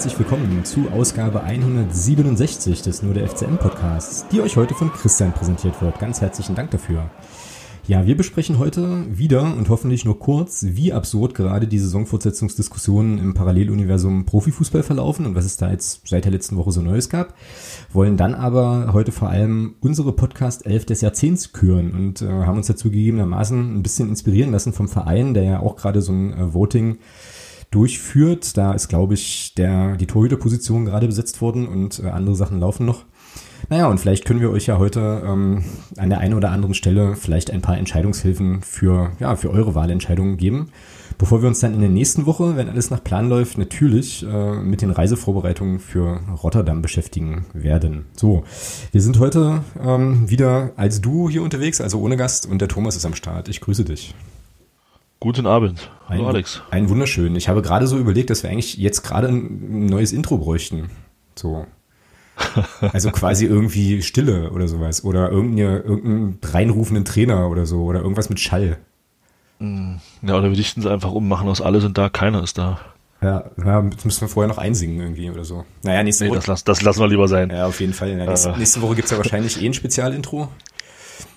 herzlich willkommen zu Ausgabe 167 des Nur der FCM Podcasts, die euch heute von Christian präsentiert wird. Ganz herzlichen Dank dafür. Ja, wir besprechen heute wieder und hoffentlich nur kurz, wie absurd gerade die Saisonfortsetzungsdiskussionen im Paralleluniversum Profifußball verlaufen und was es da jetzt seit der letzten Woche so Neues gab. Wollen dann aber heute vor allem unsere Podcast 11 des Jahrzehnts küren und äh, haben uns dazu gegebenermaßen ein bisschen inspirieren lassen vom Verein, der ja auch gerade so ein äh, Voting durchführt. Da ist, glaube ich, der, die Torhüterposition gerade besetzt worden und äh, andere Sachen laufen noch. Naja, und vielleicht können wir euch ja heute ähm, an der einen oder anderen Stelle vielleicht ein paar Entscheidungshilfen für, ja, für eure Wahlentscheidungen geben. Bevor wir uns dann in der nächsten Woche, wenn alles nach Plan läuft, natürlich äh, mit den Reisevorbereitungen für Rotterdam beschäftigen werden. So, wir sind heute ähm, wieder als du hier unterwegs, also ohne Gast, und der Thomas ist am Start. Ich grüße dich. Guten Abend. Hallo ein, Alex. Ein wunderschön. Ich habe gerade so überlegt, dass wir eigentlich jetzt gerade ein neues Intro bräuchten. So. Also quasi irgendwie Stille oder sowas. Oder irgendeinen reinrufenden Trainer oder so. Oder irgendwas mit Schall. Mm, ja, oder wir dichten es einfach um, machen aus alle sind da, keiner ist da. Ja, ja, das müssen wir vorher noch einsingen irgendwie oder so. Naja, nächste nee, Woche. Das, das lassen wir lieber sein. Ja, auf jeden Fall. Ja, nächste, äh. nächste Woche gibt's ja wahrscheinlich eh ein Spezialintro.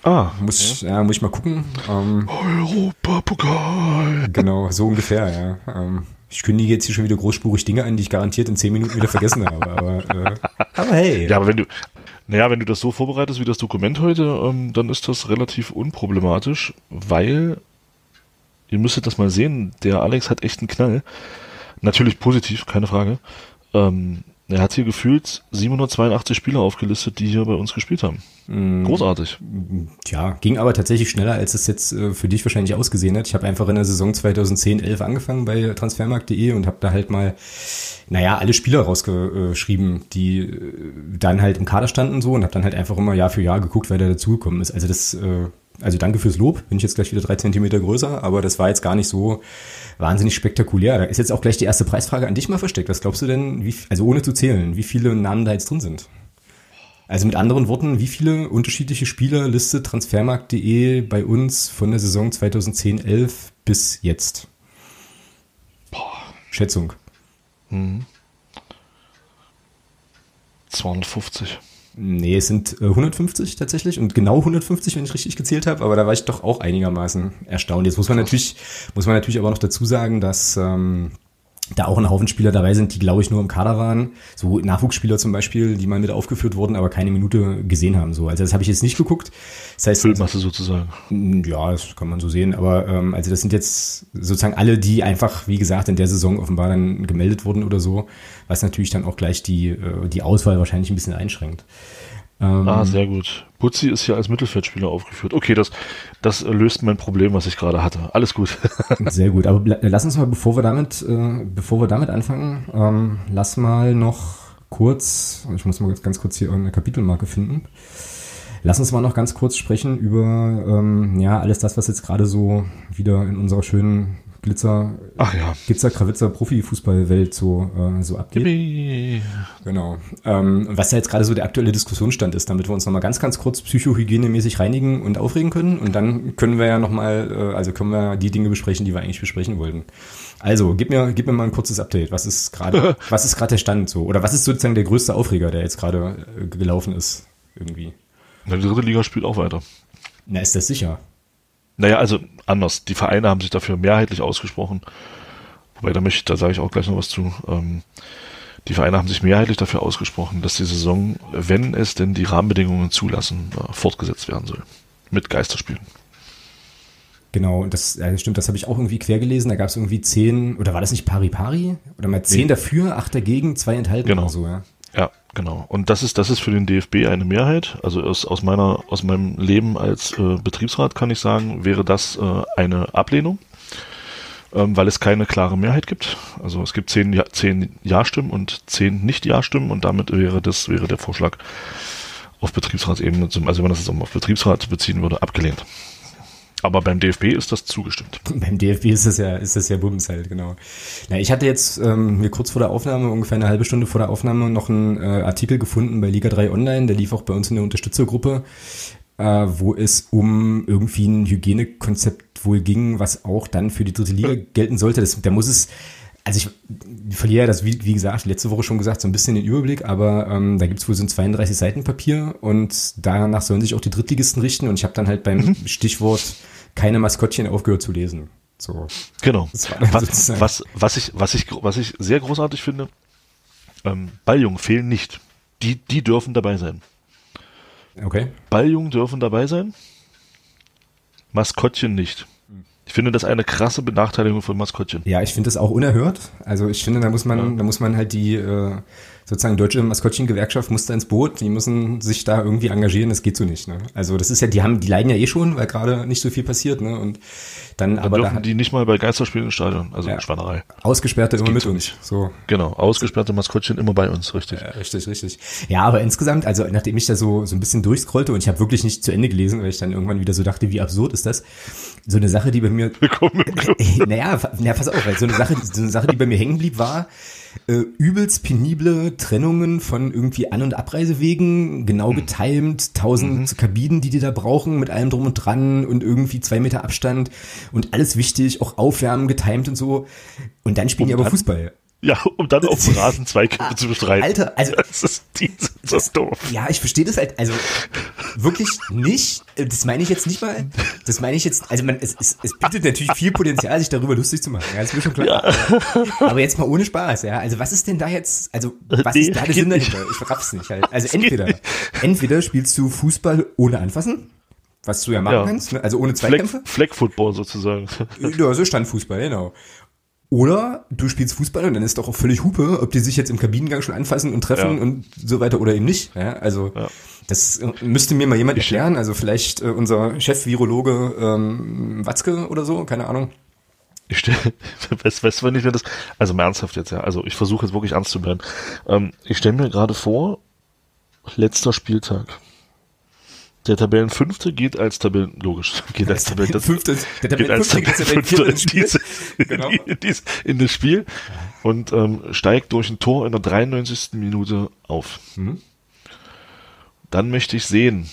Ah. Muss, ja. ja, muss ich mal gucken. Ähm, Europapokal. Genau, so ungefähr, ja. Ähm, ich kündige jetzt hier schon wieder großspurig Dinge an, die ich garantiert in zehn Minuten wieder vergessen habe. Aber, äh, aber hey. Ja, aber wenn du, naja, wenn du das so vorbereitest wie das Dokument heute, ähm, dann ist das relativ unproblematisch, weil ihr müsstet das mal sehen, der Alex hat echt einen Knall. Natürlich positiv, keine Frage. Ähm, er hat hier gefühlt 782 Spieler aufgelistet, die hier bei uns gespielt haben. Mm. Großartig. Tja, ging aber tatsächlich schneller, als es jetzt äh, für dich wahrscheinlich ausgesehen hat. Ich habe einfach in der Saison 2010-11 angefangen bei transfermarkt.de und habe da halt mal, naja, alle Spieler rausgeschrieben, die äh, dann halt im Kader standen so und habe dann halt einfach immer Jahr für Jahr geguckt, wer da dazugekommen ist. Also das äh, also danke fürs Lob, bin ich jetzt gleich wieder drei Zentimeter größer, aber das war jetzt gar nicht so wahnsinnig spektakulär. Da ist jetzt auch gleich die erste Preisfrage an dich mal versteckt. Was glaubst du denn, wie, also ohne zu zählen, wie viele Namen da jetzt drin sind? Also mit anderen Worten, wie viele unterschiedliche Spieler listet Transfermarkt.de bei uns von der Saison 2010-11 bis jetzt? Boah. Schätzung. Mhm. 250. Nee, es sind 150 äh, tatsächlich und genau 150, wenn ich richtig gezählt habe, aber da war ich doch auch einigermaßen erstaunt. Jetzt muss man natürlich, muss man natürlich aber noch dazu sagen, dass ähm, da auch ein Haufen Spieler dabei sind, die, glaube ich, nur im Kader waren. So Nachwuchsspieler zum Beispiel, die mal mit aufgeführt wurden, aber keine Minute gesehen haben. So, Also das habe ich jetzt nicht geguckt. Das heißt, Füllmasse sozusagen. Ja, das kann man so sehen. Aber ähm, also das sind jetzt sozusagen alle, die einfach, wie gesagt, in der Saison offenbar dann gemeldet wurden oder so, was natürlich dann auch gleich die, äh, die Auswahl wahrscheinlich ein bisschen einschränkt. Ähm, ah, sehr gut. Putzi ist hier als Mittelfeldspieler aufgeführt. Okay, das, das löst mein Problem, was ich gerade hatte. Alles gut. sehr gut. Aber lass uns mal, bevor wir damit, äh, bevor wir damit anfangen, ähm, lass mal noch kurz, ich muss mal ganz, ganz kurz hier eine Kapitelmarke finden. Lass uns mal noch ganz kurz sprechen über ähm, ja alles das, was jetzt gerade so wieder in unserer schönen Glitzer, Ach ja. Glitzer, Krawitzer, Profifußballwelt so, äh, so abgeht. Yippie. Genau. Ähm, was da jetzt gerade so der aktuelle Diskussionsstand ist, damit wir uns nochmal ganz, ganz kurz psychohygienemäßig reinigen und aufregen können. Und dann können wir ja nochmal, äh, also können wir die Dinge besprechen, die wir eigentlich besprechen wollten. Also, gib mir, gib mir mal ein kurzes Update. Was ist gerade, was ist gerade der Stand so? Oder was ist sozusagen der größte Aufreger, der jetzt gerade äh, gelaufen ist? Irgendwie. Na, die dritte Liga spielt auch weiter. Na, ist das sicher? Naja, also anders. Die Vereine haben sich dafür mehrheitlich ausgesprochen. Wobei, da möchte ich, da sage ich auch gleich noch was zu. Ähm, die Vereine haben sich mehrheitlich dafür ausgesprochen, dass die Saison, wenn es denn die Rahmenbedingungen zulassen, äh, fortgesetzt werden soll. Mit Geisterspielen. Genau, das ja, stimmt, das habe ich auch irgendwie quer gelesen. Da gab es irgendwie zehn, oder war das nicht Pari Pari? Oder mal zehn nee. dafür, acht dagegen, zwei enthalten genau. oder so, ja. Ja, genau. Und das ist, das ist für den DFB eine Mehrheit. Also aus, aus meiner, aus meinem Leben als äh, Betriebsrat kann ich sagen, wäre das äh, eine Ablehnung, ähm, weil es keine klare Mehrheit gibt. Also es gibt zehn, ja, zehn Ja-Stimmen und zehn Nicht-Ja-Stimmen und damit wäre das, wäre der Vorschlag auf Betriebsratsebene, also wenn man das jetzt auf Betriebsrat beziehen würde, abgelehnt. Aber beim DFB ist das zugestimmt. Beim DFB ist das ja, ist das ja Bums halt, genau. Na, ich hatte jetzt ähm, mir kurz vor der Aufnahme, ungefähr eine halbe Stunde vor der Aufnahme, noch einen äh, Artikel gefunden bei Liga 3 Online, der lief auch bei uns in der Unterstützergruppe, äh, wo es um irgendwie ein Hygienekonzept wohl ging, was auch dann für die dritte Liga gelten sollte. Das, da muss es also ich verliere das, wie, wie gesagt, letzte Woche schon gesagt, so ein bisschen den Überblick, aber ähm, da gibt's wohl so ein 32 Seiten Papier und danach sollen sich auch die Drittligisten richten und ich habe dann halt beim mhm. Stichwort keine Maskottchen aufgehört zu lesen. So. Genau. Was, was, was, ich, was, ich, was ich sehr großartig finde, ähm, Balljungen fehlen nicht. Die, die dürfen dabei sein. Okay. Balljungen dürfen dabei sein, Maskottchen nicht. Ich finde das eine krasse Benachteiligung von Maskottchen. Ja, ich finde das auch unerhört. Also ich finde, da muss man, ja. da muss man halt die äh, sozusagen deutsche Maskottchen-Gewerkschaft muss da ins Boot. Die müssen sich da irgendwie engagieren. Das geht so nicht. Ne? Also das ist ja, die haben, die leiden ja eh schon, weil gerade nicht so viel passiert. Ne? Und dann, dann aber dürfen da die nicht mal bei Geisterspielen im Stadion, also ja, Schwannerei. Ausgesperrte das immer mit uns. So. Genau, ausgesperrte Maskottchen immer bei uns, richtig. Ja, richtig, richtig. Ja, aber insgesamt, also nachdem ich da so so ein bisschen durchscrollte und ich habe wirklich nicht zu Ende gelesen, weil ich dann irgendwann wieder so dachte, wie absurd ist das? So eine Sache, die bei mir. Willkommen im Club. naja, na, pass auf, weil so eine Sache, so eine Sache, die bei mir hängen blieb, war, äh, übelst penible Trennungen von irgendwie An- und Abreisewegen, genau mhm. getimed, tausend mhm. Kabinen, die die da brauchen, mit allem drum und dran und irgendwie zwei Meter Abstand und alles wichtig, auch Aufwärmen getimed und so. Und dann spielen und die aber Fußball. Ja, um dann auf dem Rasen Zweikämpfe zu bestreiten. Alter, also das ist, die so doof. Ja, ich verstehe das halt, also wirklich nicht. Das meine ich jetzt nicht mal. Das meine ich jetzt, also man, es, es, es bietet natürlich viel Potenzial, sich darüber lustig zu machen. Ja, das ist mir schon klar. Ja. Aber jetzt mal ohne Spaß, ja. Also was ist denn da jetzt, also was nee, ist da der Sinn dahinter? Ich raff's nicht halt. Also entweder, entweder spielst du Fußball ohne anfassen. Was du ja machen ja. kannst, ne? also ohne Zweikämpfe. Fleck, Fleck sozusagen. Ja, so Standfußball, genau. Oder du spielst Fußball und dann ist doch auch völlig Hupe, ob die sich jetzt im Kabinengang schon anfassen und treffen ja. und so weiter oder eben nicht. Ja, also ja. das äh, müsste mir mal jemand erklären. Also vielleicht äh, unser Chef-Virologe ähm, Watzke oder so, keine Ahnung. Ich stelle, weißt, weißt du, wenn ich mir das, also mal ernsthaft jetzt, ja, also ich versuche jetzt wirklich ernst zu bleiben. Ähm, ich stelle mir gerade vor, letzter Spieltag. Der Tabellenfünfte geht als Tabellen, logisch, geht als Tabellen, das, Fünfte, der Tabellenfünfte geht als Tabellenfünfte in, diese, genau. in, dies, in das Spiel und ähm, steigt durch ein Tor in der 93. Minute auf. Mhm. Dann möchte ich sehen,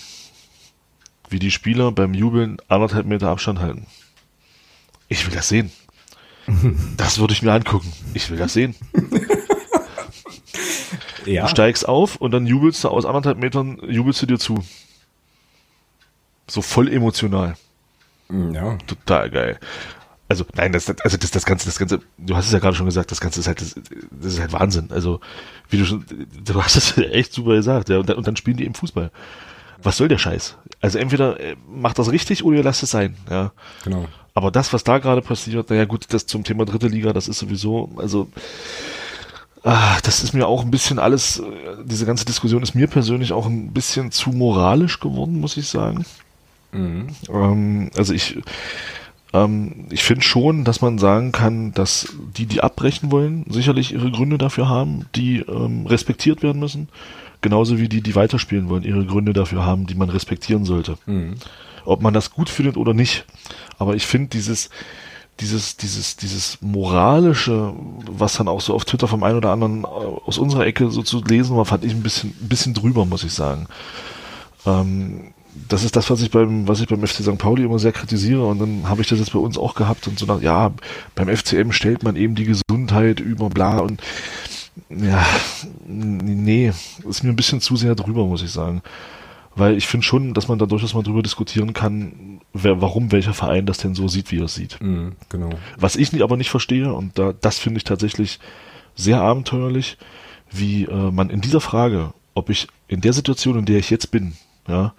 wie die Spieler beim Jubeln anderthalb Meter Abstand halten. Ich will das sehen. Das würde ich mir angucken. Ich will das sehen. ja. Du steigst auf und dann jubelst du aus anderthalb Metern, jubelst du dir zu. So voll emotional. Ja. Total geil. Also, nein, das, also das, das Ganze, das Ganze, du hast es ja gerade schon gesagt, das Ganze ist halt, das, das ist halt Wahnsinn. Also, wie du schon, du hast es echt super gesagt, ja, und dann, und dann spielen die im Fußball. Was soll der Scheiß? Also entweder äh, macht das richtig oder ihr lasst es sein, ja. Genau. Aber das, was da gerade passiert, naja gut, das zum Thema dritte Liga, das ist sowieso, also, ah, das ist mir auch ein bisschen alles, äh, diese ganze Diskussion ist mir persönlich auch ein bisschen zu moralisch geworden, muss ich sagen. Mhm. Ähm, also ich, ähm, ich finde schon, dass man sagen kann, dass die, die abbrechen wollen, sicherlich ihre Gründe dafür haben, die ähm, respektiert werden müssen. Genauso wie die, die weiterspielen wollen, ihre Gründe dafür haben, die man respektieren sollte. Mhm. Ob man das gut findet oder nicht. Aber ich finde dieses, dieses, dieses, dieses moralische, was dann auch so auf Twitter vom einen oder anderen äh, aus unserer Ecke so zu lesen war, fand ich ein bisschen, ein bisschen drüber, muss ich sagen. Ähm, das ist das, was ich beim, was ich beim FC St. Pauli immer sehr kritisiere und dann habe ich das jetzt bei uns auch gehabt und so nach, ja, beim FCM stellt man eben die Gesundheit über bla und ja, nee, ist mir ein bisschen zu sehr drüber, muss ich sagen. Weil ich finde schon, dass man da durchaus mal drüber diskutieren kann, wer, warum welcher Verein das denn so sieht, wie er es sieht. Mhm, genau. Was ich aber nicht verstehe, und da, das finde ich tatsächlich sehr abenteuerlich, wie äh, man in dieser Frage, ob ich in der Situation, in der ich jetzt bin, ja,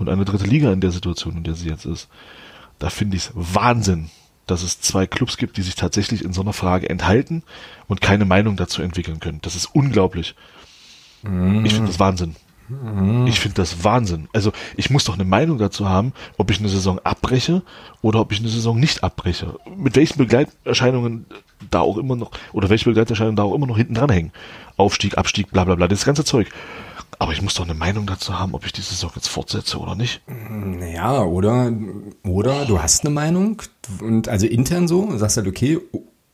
und eine dritte Liga in der Situation, in der sie jetzt ist, da finde ich es Wahnsinn, dass es zwei Clubs gibt, die sich tatsächlich in so einer Frage enthalten und keine Meinung dazu entwickeln können. Das ist unglaublich. Mhm. Ich finde das Wahnsinn. Mhm. Ich finde das Wahnsinn. Also ich muss doch eine Meinung dazu haben, ob ich eine Saison abbreche oder ob ich eine Saison nicht abbreche. Mit welchen Begleiterscheinungen da auch immer noch, oder welche Begleiterscheinungen da auch immer noch hinten dranhängen. Aufstieg, Abstieg, bla bla bla, das ganze Zeug. Aber ich muss doch eine Meinung dazu haben, ob ich diese Saison jetzt fortsetze oder nicht. Naja, oder, oder du hast eine Meinung und also intern so, sagst halt okay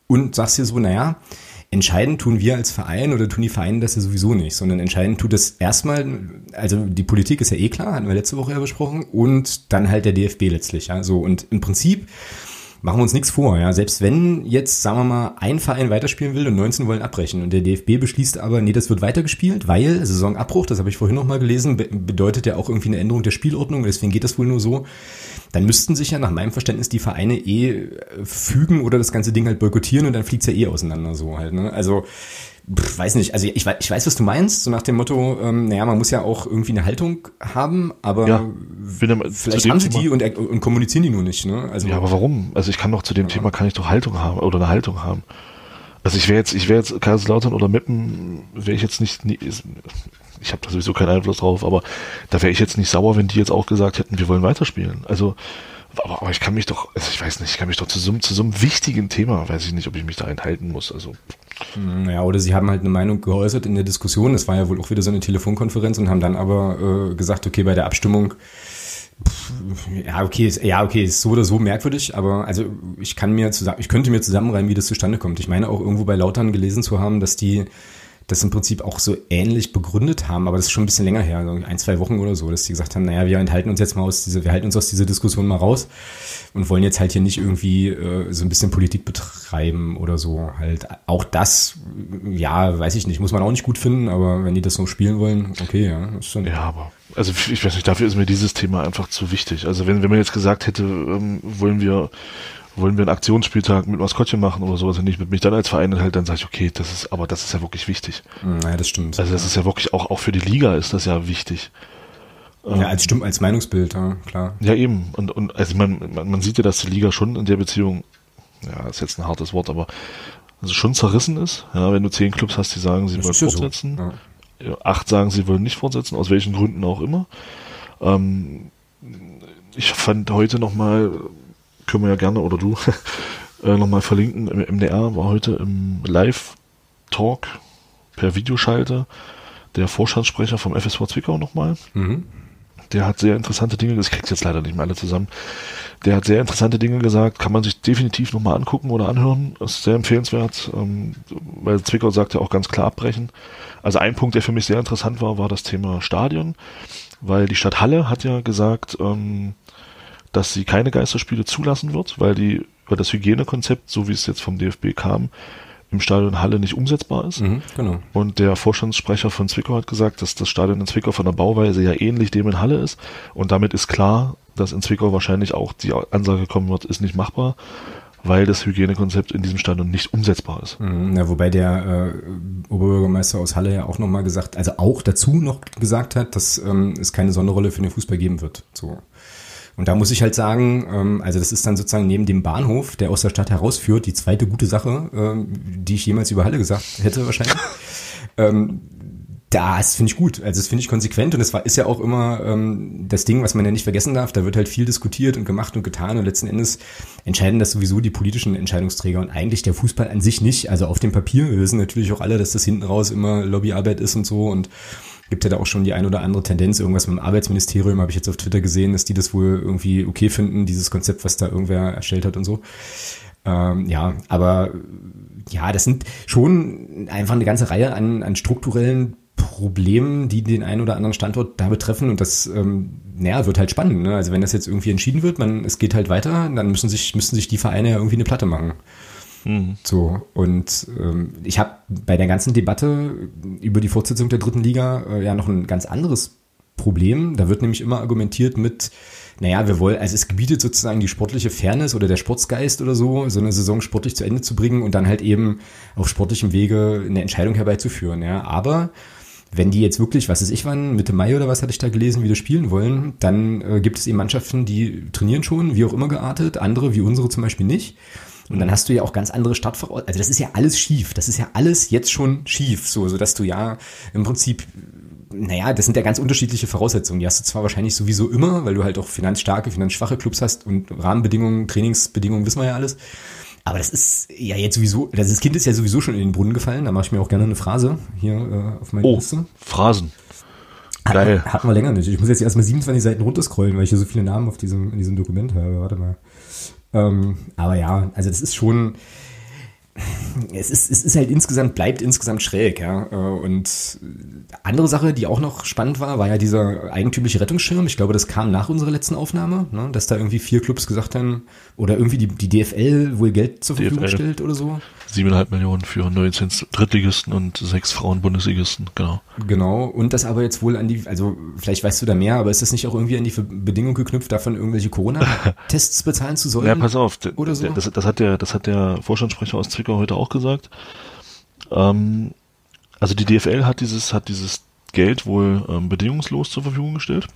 und sagst dir so, naja, entscheidend tun wir als Verein oder tun die Vereine das ja sowieso nicht, sondern entscheidend tut das erstmal, also die Politik ist ja eh klar, hatten wir letzte Woche ja besprochen, und dann halt der DFB letztlich, ja, so und im Prinzip machen wir uns nichts vor, ja. Selbst wenn jetzt, sagen wir mal, ein Verein weiterspielen will und 19 wollen abbrechen und der DFB beschließt aber, nee, das wird weitergespielt, weil Saisonabbruch, das habe ich vorhin nochmal gelesen, bedeutet ja auch irgendwie eine Änderung der Spielordnung, deswegen geht das wohl nur so. Dann müssten sich ja nach meinem Verständnis die Vereine eh äh, fügen oder das ganze Ding halt boykottieren und dann fliegt's ja eh auseinander so halt, ne? Also, pff, weiß nicht, also ich, weiß, ich weiß, was du meinst, so nach dem Motto, ähm, naja, man muss ja auch irgendwie eine Haltung haben, aber Ja, vielleicht haben sie die und, und kommunizieren die nur nicht, ne? Also, ja, aber warum? Also ich kann doch zu dem Thema kann ich doch Haltung haben oder eine Haltung haben. Also ich wäre jetzt, ich wäre jetzt Kaiserslautern oder Meppen, wäre ich jetzt nicht, ich habe da sowieso keinen Einfluss drauf, aber da wäre ich jetzt nicht sauer, wenn die jetzt auch gesagt hätten, wir wollen weiterspielen. Also, aber, aber ich kann mich doch, also ich weiß nicht, ich kann mich doch zu so, einem- zu so einem wichtigen Thema, weiß ich nicht, ob ich mich da enthalten muss. Also Naja, oder sie haben halt eine Meinung geäußert in der Diskussion. Das war ja wohl auch wieder so eine Telefonkonferenz und haben dann aber äh, gesagt, okay, bei der Abstimmung, pff, ja, okay, ist, ja, okay, ist so oder so merkwürdig, aber also ich kann mir zusammen, ich könnte mir zusammenreimen, wie das zustande kommt. Ich meine auch irgendwo bei Lautern gelesen zu haben, dass die das im Prinzip auch so ähnlich begründet haben, aber das ist schon ein bisschen länger her, so ein, zwei Wochen oder so, dass die gesagt haben, naja, wir enthalten uns jetzt mal aus dieser, wir halten uns aus dieser Diskussion mal raus und wollen jetzt halt hier nicht irgendwie äh, so ein bisschen Politik betreiben oder so. Halt auch das, ja, weiß ich nicht, muss man auch nicht gut finden, aber wenn die das so spielen wollen, okay, ja, ist schon. Ja, aber, also ich weiß nicht, dafür ist mir dieses Thema einfach zu wichtig. Also wenn, wenn man jetzt gesagt hätte, ähm, wollen wir, wollen wir einen Aktionsspieltag mit Maskottchen machen oder sowas und nicht mit mich dann als Verein halt, dann sage ich, okay, das ist, aber das ist ja wirklich wichtig. Naja, das stimmt. Also das ist ja wirklich auch, auch für die Liga ist das ja wichtig. ja, als stimmt, als Meinungsbild, ja, klar. Ja, eben. Und, und also man, man, man sieht ja, dass die Liga schon in der Beziehung, ja, ist jetzt ein hartes Wort, aber also schon zerrissen ist. Ja, wenn du zehn Clubs hast, die sagen, sie Das wollen so, fortsetzen. ja. Ja, acht sagen, sie wollen nicht fortsetzen, aus welchen Gründen auch immer. Ähm, ich fand heute nochmal, können wir ja gerne, oder du, äh, nochmal verlinken, im MDR war heute im Live-Talk per Videoschalte der Vorstandssprecher vom FSV Zwickau nochmal. Mhm. Der hat sehr interessante Dinge, das kriegt jetzt leider nicht mehr alle zusammen. Der hat sehr interessante Dinge gesagt, kann man sich definitiv nochmal angucken oder anhören. Ist sehr empfehlenswert, ähm, weil Zwickau sagt ja auch ganz klar abbrechen. Also ein Punkt, der für mich sehr interessant war, war das Thema Stadion, weil die Stadt Halle hat ja gesagt, ähm, dass sie keine Geisterspiele zulassen wird, weil die, weil das Hygienekonzept, so wie es jetzt vom DFB kam, im Stadion Halle nicht umsetzbar ist. Mhm, genau. Und der Vorstandssprecher von Zwickau hat gesagt, dass das Stadion in Zwickau von der Bauweise ja ähnlich dem in Halle ist. Und damit ist klar, dass in Zwickau wahrscheinlich auch die Ansage kommen wird, ist nicht machbar, weil das Hygienekonzept in diesem Stadion nicht umsetzbar ist. Mhm, Na, wobei der äh, Oberbürgermeister aus Halle ja auch nochmal gesagt, also auch dazu noch gesagt hat, dass ähm, es keine Sonderrolle für den Fußball geben wird. So. Und da muss ich halt sagen, ähm, also das ist dann sozusagen neben dem Bahnhof, der aus der Stadt herausführt, die zweite gute Sache, ähm, die ich jemals über Halle gesagt hätte wahrscheinlich. ähm, das finde ich gut. Also das finde ich konsequent und das war, ist ja auch immer ähm, das Ding, was man ja nicht vergessen darf. Da wird halt viel diskutiert und gemacht und getan und letzten Endes entscheiden das sowieso die politischen Entscheidungsträger und eigentlich der Fußball an sich nicht. Also auf dem Papier. Wir wissen natürlich auch alle, dass das hinten raus immer Lobbyarbeit ist und so und gibt ja da auch schon die ein oder andere Tendenz. Irgendwas mit dem Arbeitsministerium habe ich jetzt auf Twitter gesehen, dass die das wohl irgendwie okay finden, dieses Konzept, was da irgendwer erstellt hat und so. Ähm, ja, aber ja, das sind schon einfach eine ganze Reihe an, an strukturellen Problemen, die den einen oder anderen Standort da betreffen und das, ähm, naja, wird halt spannend. Ne? Also wenn das jetzt irgendwie entschieden wird, man, es geht halt weiter, dann müssen sich, müssen sich die Vereine ja irgendwie eine Platte machen. So, und ähm, ich habe bei der ganzen Debatte über die Fortsetzung der dritten Liga äh, ja noch ein ganz anderes Problem. Da wird nämlich immer argumentiert mit, naja, wir wollen, also es gebietet sozusagen die sportliche Fairness oder der Sportsgeist oder so, so eine Saison sportlich zu Ende zu bringen und dann halt eben auf sportlichem Wege eine Entscheidung herbeizuführen. Ja, aber wenn die jetzt wirklich, was ist ich wann, Mitte Mai oder was hatte ich da gelesen, wieder spielen wollen, dann äh, gibt es eben Mannschaften, die trainieren schon, wie auch immer geartet, andere wie unsere zum Beispiel nicht. Und dann hast du ja auch ganz andere Startvoraussetzungen. Also das ist ja alles schief. Das ist ja alles jetzt schon schief, so, so dass du ja im Prinzip, naja, das sind ja ganz unterschiedliche Voraussetzungen. Die hast du zwar wahrscheinlich sowieso immer, weil du halt auch finanzstarke, finanzschwache Clubs hast und Rahmenbedingungen, Trainingsbedingungen, wissen wir ja alles. Aber das ist ja jetzt sowieso, das Kind ist ja sowieso schon in den Brunnen gefallen. Da mache ich mir auch gerne eine Phrase hier äh, auf meine Oh, Liste. Phrasen. Hatten Geil. wir- Hatten wir länger nicht. Ich muss jetzt erstmal 27 Seiten runterscrollen, weil ich hier so viele Namen auf diesem, in diesem Dokument habe. Warte mal. Ähm, aber ja, also das ist schon, es ist, es ist halt insgesamt, bleibt insgesamt schräg, ja. Äh, Und andere Sache, die auch noch spannend war, war ja dieser eigentümliche Rettungsschirm. Ich glaube, das kam nach unserer letzten Aufnahme, ne? dass da irgendwie vier Clubs gesagt haben, oder irgendwie die, die DFL wohl Geld zur Verfügung DFL. stellt oder so. Siebeneinhalb Millionen für 19 Drittligisten und sechs Frauen-Bundesligisten, genau. Genau, und das aber jetzt wohl an die, also vielleicht weißt du da mehr, aber ist das nicht auch irgendwie an die Bedingung geknüpft, davon irgendwelche Corona-Tests bezahlen zu sollen? Ja, pass auf, oder so? das, das, hat der, das hat der Vorstandssprecher aus Zwickau heute auch gesagt. Ähm, also die DFL hat dieses, hat dieses Geld wohl ähm, bedingungslos zur Verfügung gestellt.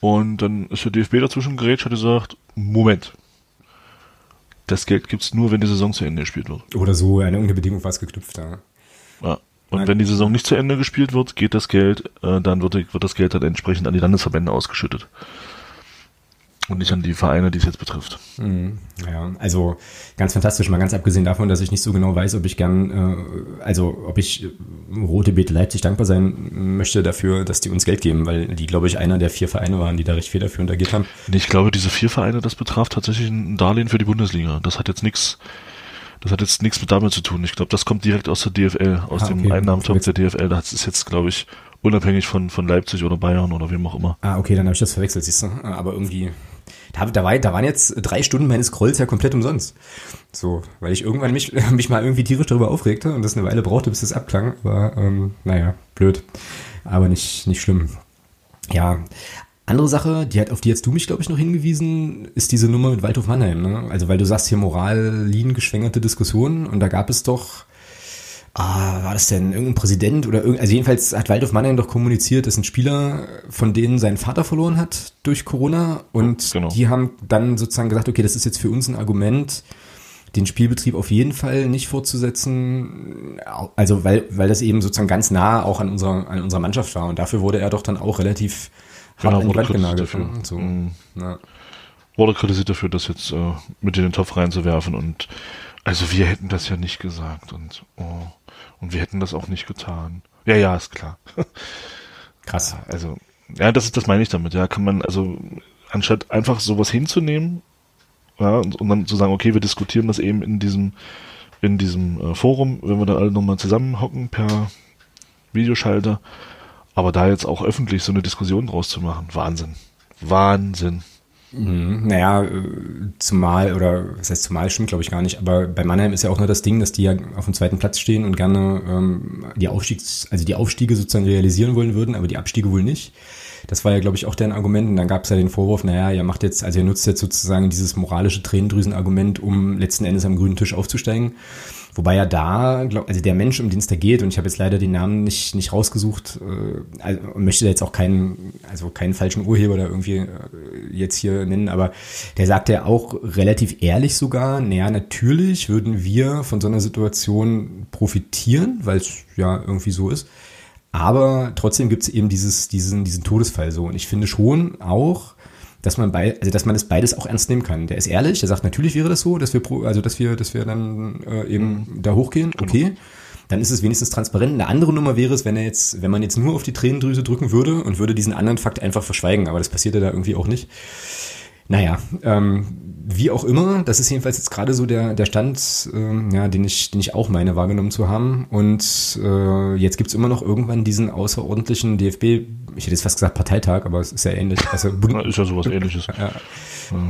Und dann ist der DFB dazwischen gerätscht, hat gesagt, Moment, das Geld gibt es nur, wenn die Saison zu Ende gespielt wird. Oder so, an irgendeine Bedingung war es geknüpft, ja. Ja. Und Nein. wenn die Saison nicht zu Ende gespielt wird, geht das Geld, äh, dann wird, wird das Geld dann entsprechend an die Landesverbände ausgeschüttet und nicht an die Vereine, die es jetzt betrifft. Mhm. Ja, also ganz fantastisch, mal ganz abgesehen davon, dass ich nicht so genau weiß, ob ich gern, äh, also ob ich Rote Beete Leipzig dankbar sein möchte dafür, dass die uns Geld geben, weil die, glaube ich, einer der vier Vereine waren, die da recht federführend agiert haben. Ich glaube, diese vier Vereine, das betraf tatsächlich ein Darlehen für die Bundesliga. Das hat jetzt nichts das hat jetzt nichts mit damit zu tun. Ich glaube, das kommt direkt aus der DFL, aus ah, okay. dem Einnahmentopf der DFL. Das ist jetzt, glaube ich, unabhängig von, von Leipzig oder Bayern oder wem auch immer. Ah, okay, dann habe ich das verwechselt, siehst du. Aber irgendwie da, da, war, da waren jetzt drei Stunden meines Scrolls ja komplett umsonst. So, weil ich irgendwann mich, mich mal irgendwie tierisch darüber aufregte und das eine Weile brauchte, bis das abklang. War, ähm, naja, blöd. Aber nicht, nicht schlimm. Ja, andere Sache, die hat, auf die jetzt du mich, glaube ich, noch hingewiesen, ist diese Nummer mit Waldhof Mannheim. Ne? Also, weil du sagst hier Moralin geschwängerte Diskussionen und da gab es doch ah, war das denn irgendein Präsident oder irgend, also jedenfalls hat Waldorf Mannheim doch kommuniziert, dass ein Spieler von denen seinen Vater verloren hat durch Corona und genau. die haben dann sozusagen gesagt, okay, das ist jetzt für uns ein Argument, den Spielbetrieb auf jeden Fall nicht fortzusetzen, also weil, weil das eben sozusagen ganz nah auch an unserer, an unserer Mannschaft war und dafür wurde er doch dann auch relativ hart genau, an die Wand genagelt. Dafür. So, mhm. ja. Wurde kritisiert dafür, das jetzt äh, mit in den Topf reinzuwerfen und also wir hätten das ja nicht gesagt und oh. Und wir hätten das auch nicht getan. Ja, ja, ist klar. Krass. Also, ja, das ist, das meine ich damit. Ja, kann man, also, anstatt einfach sowas hinzunehmen, ja, und, und dann zu sagen, okay, wir diskutieren das eben in diesem, in diesem äh, Forum, wenn wir da alle nochmal zusammenhocken per Videoschalter, aber da jetzt auch öffentlich so eine Diskussion draus zu machen, Wahnsinn. Wahnsinn. Mhm. Naja, äh, zumal, oder was heißt zumal, stimmt glaube ich gar nicht, aber bei Mannheim ist ja auch nur das Ding, dass die ja auf dem zweiten Platz stehen und gerne ähm, die Aufstiegs, also die Aufstiege sozusagen realisieren wollen würden, aber die Abstiege wohl nicht. Das war ja, glaube ich, auch deren Argument. Und dann gab es ja den Vorwurf, naja, ihr macht jetzt, also ihr nutzt jetzt sozusagen dieses moralische Tränendrüsenargument, um letzten Endes am grünen Tisch aufzusteigen. Wobei ja da, glaub, also der Mensch, um den es da geht, und ich habe jetzt leider den Namen nicht, nicht rausgesucht, äh, also möchte jetzt auch keinen, also keinen falschen Urheber da irgendwie äh, jetzt hier nennen, aber der sagt ja auch relativ ehrlich sogar, naja, natürlich würden wir von so einer Situation profitieren, weil es ja irgendwie so ist. Aber trotzdem gibt es eben dieses, diesen, diesen Todesfall so. Und ich finde schon auch, dass man bei, also dass man das beides auch ernst nehmen kann. Der ist ehrlich, der sagt, natürlich wäre das so, dass wir pro, also dass wir, dass wir dann äh, eben mhm. da hochgehen, genau. okay. Dann ist es wenigstens transparent. Eine andere Nummer wäre es, wenn er jetzt, wenn man jetzt nur auf die Tränendrüse drücken würde und würde diesen anderen Fakt einfach verschweigen, aber das passiert ja da irgendwie auch nicht. Naja, ähm, wie auch immer, das ist jedenfalls jetzt gerade so der, der Stand, ähm, ja, den ich, den ich auch meine wahrgenommen zu haben. Und äh, jetzt gibt's immer noch irgendwann diesen außerordentlichen DFB, ich hätte jetzt fast gesagt Parteitag, aber es ist ja ähnlich. Also Bund ist ja sowas ähnliches. Ja,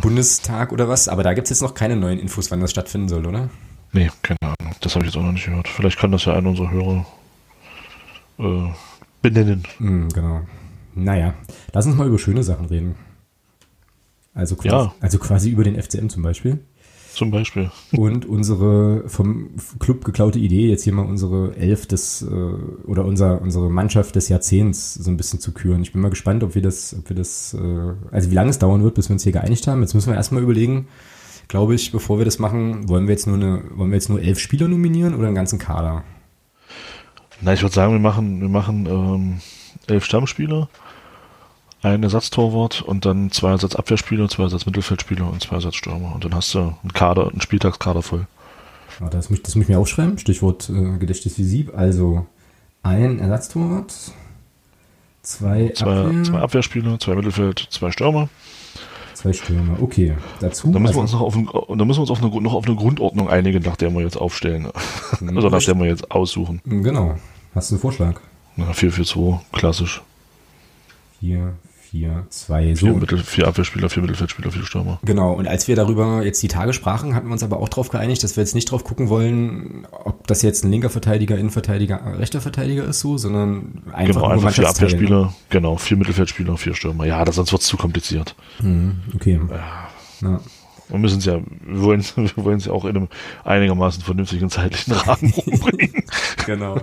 Bundestag oder was, aber da gibt's jetzt noch keine neuen Infos, wann das stattfinden soll, oder? Nee, keine Ahnung. Das habe ich jetzt auch noch nicht gehört. Vielleicht kann das ja einer unserer Hörer äh, benennen. Mm, genau. Naja, lass uns mal über schöne Sachen reden. Also quasi, ja. also quasi über den FCM zum Beispiel. Zum Beispiel. Und unsere vom Club geklaute Idee, jetzt hier mal unsere Elf des äh, oder unser, unsere Mannschaft des Jahrzehnts so ein bisschen zu küren. Ich bin mal gespannt, ob wir das, ob wir das, äh, also wie lange es dauern wird, bis wir uns hier geeinigt haben. Jetzt müssen wir erstmal überlegen, glaube ich, bevor wir das machen, wollen wir jetzt nur eine, wollen wir jetzt nur elf Spieler nominieren oder einen ganzen Kader? Na, ich würde sagen, wir machen, wir machen ähm, elf Stammspieler ein Ersatztorwart und dann zwei Ersatzabwehrspieler, zwei Ersatzmittelfeldspieler und zwei Ersatzstürmer. Und dann hast du einen Kader, einen Spieltagskader voll. Ja, das, muss, das muss ich mir aufschreiben. Stichwort äh, Gedächtnisvisib. Also ein Ersatztorwart, zwei, zwei, Abwehr, zwei Abwehrspieler, zwei Mittelfeld, zwei Stürmer. Zwei Stürmer, okay. Dazu. Da müssen wir also uns noch auf, da müssen wir uns auf eine, noch auf eine Grundordnung einigen, nach der wir jetzt aufstellen. also nach der wir jetzt aussuchen. Genau. Hast du einen Vorschlag? Na, 4-4-2, klassisch. 4, 4, 2, Vier, so. Mittel, vier Abwehrspieler, vier Mittelfeldspieler, vier Stürmer. Genau, und als wir darüber jetzt die Tage sprachen, hatten wir uns aber auch darauf geeinigt, dass wir jetzt nicht drauf gucken wollen, ob das jetzt ein linker Verteidiger, Innenverteidiger, äh, rechter Verteidiger ist so, sondern einfach Genau, nur einfach vier Abwehrspieler, genau, vier Mittelfeldspieler, vier Stürmer. Ja, das, sonst wird's zu kompliziert. Mhm, okay. Ja. Wir müssen es ja, wir wollen wir wollen es ja auch in einem einigermaßen vernünftigen zeitlichen Rahmen umbringen. Genau.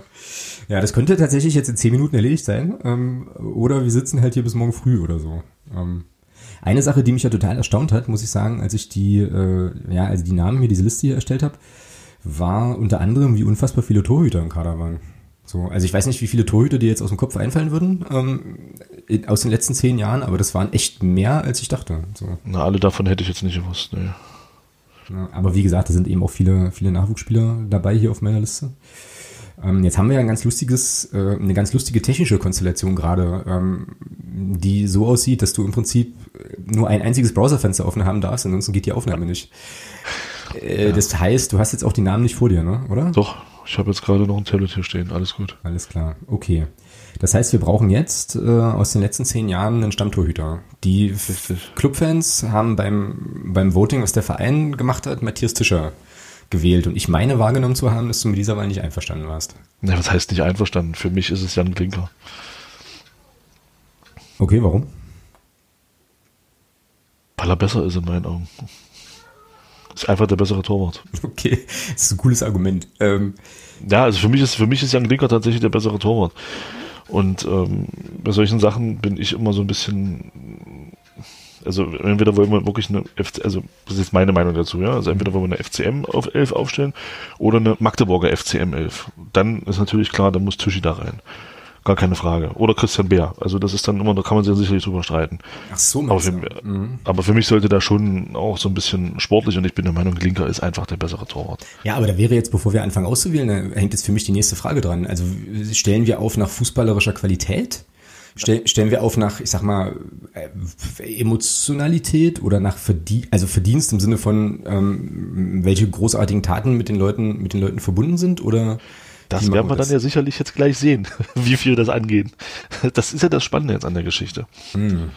Ja, das könnte tatsächlich jetzt in zehn Minuten erledigt sein. Ähm, oder wir sitzen halt hier bis morgen früh oder so. Ähm, eine Sache, die mich ja total erstaunt hat, muss ich sagen, als ich die, äh, ja, also die Namen mir diese Liste hier erstellt habe, war unter anderem, wie unfassbar viele Torhüter im Kader waren. So, also ich weiß nicht, wie viele Torhüter dir jetzt aus dem Kopf einfallen würden ähm, in- aus den letzten zehn Jahren, aber das waren echt mehr, als ich dachte. So. Na, alle davon hätte ich jetzt nicht gewusst. Nee. Ja, aber wie gesagt, da sind eben auch viele, viele Nachwuchsspieler dabei hier auf meiner Liste. Ähm, jetzt haben wir ja ein ganz lustiges, äh, eine ganz lustige technische Konstellation gerade, ähm, die so aussieht, dass du im Prinzip nur ein einziges Browserfenster offen haben darfst, ansonsten geht die Aufnahme nicht. Äh, Das heißt, du hast jetzt auch die Namen nicht vor dir, ne? oder? Doch, ich habe jetzt gerade noch ein Tablet hier stehen. Alles gut. Alles klar, okay. Das heißt, wir brauchen jetzt äh, aus den letzten zehn Jahren einen Stammtorhüter. Die. Clubfans haben beim, beim Voting, was der Verein gemacht hat, Matthias Tischer gewählt. Und ich meine wahrgenommen zu haben, dass du mit dieser Wahl nicht einverstanden warst. Na, was heißt nicht einverstanden? Für mich ist es Jan Klinker. Okay, warum? Weil er besser ist in meinen Augen. Ist einfach der bessere Torwart. Okay, das ist ein cooles Argument. Ähm, Ja, also für mich ist für mich ist Jan Klinker tatsächlich der bessere Torwart. Und ähm, bei solchen Sachen bin ich immer so ein bisschen, also entweder wollen wir wirklich eine FC, also das ist meine Meinung dazu, ja, also entweder wollen wir eine FCM auf 11 aufstellen oder eine Magdeburger FCM 11. Dann ist natürlich klar, dann muss Tischi da rein. Gar keine Frage. Oder Christian Beer. Also das ist dann immer, da kann man sich sicherlich drüber streiten. ach so, Aber für? Mhm. aber für mich sollte da schon auch so ein bisschen sportlich und ich bin der Meinung, Klinker ist einfach der bessere Torwart. Ja, aber da wäre jetzt, bevor wir anfangen auszuwählen, da hängt jetzt für mich die nächste Frage dran. Also stellen wir auf nach fußballerischer Qualität? Stell, stellen wir auf nach, ich sag mal, äh, Emotionalität oder nach Verdien also Verdienst im Sinne von, ähm, welche großartigen Taten mit den Leuten, mit den Leuten verbunden sind? Oder Das werden wir das? dann ja sicherlich jetzt gleich sehen, wie viel das angeht. Das ist ja das Spannende jetzt an der Geschichte. Hm.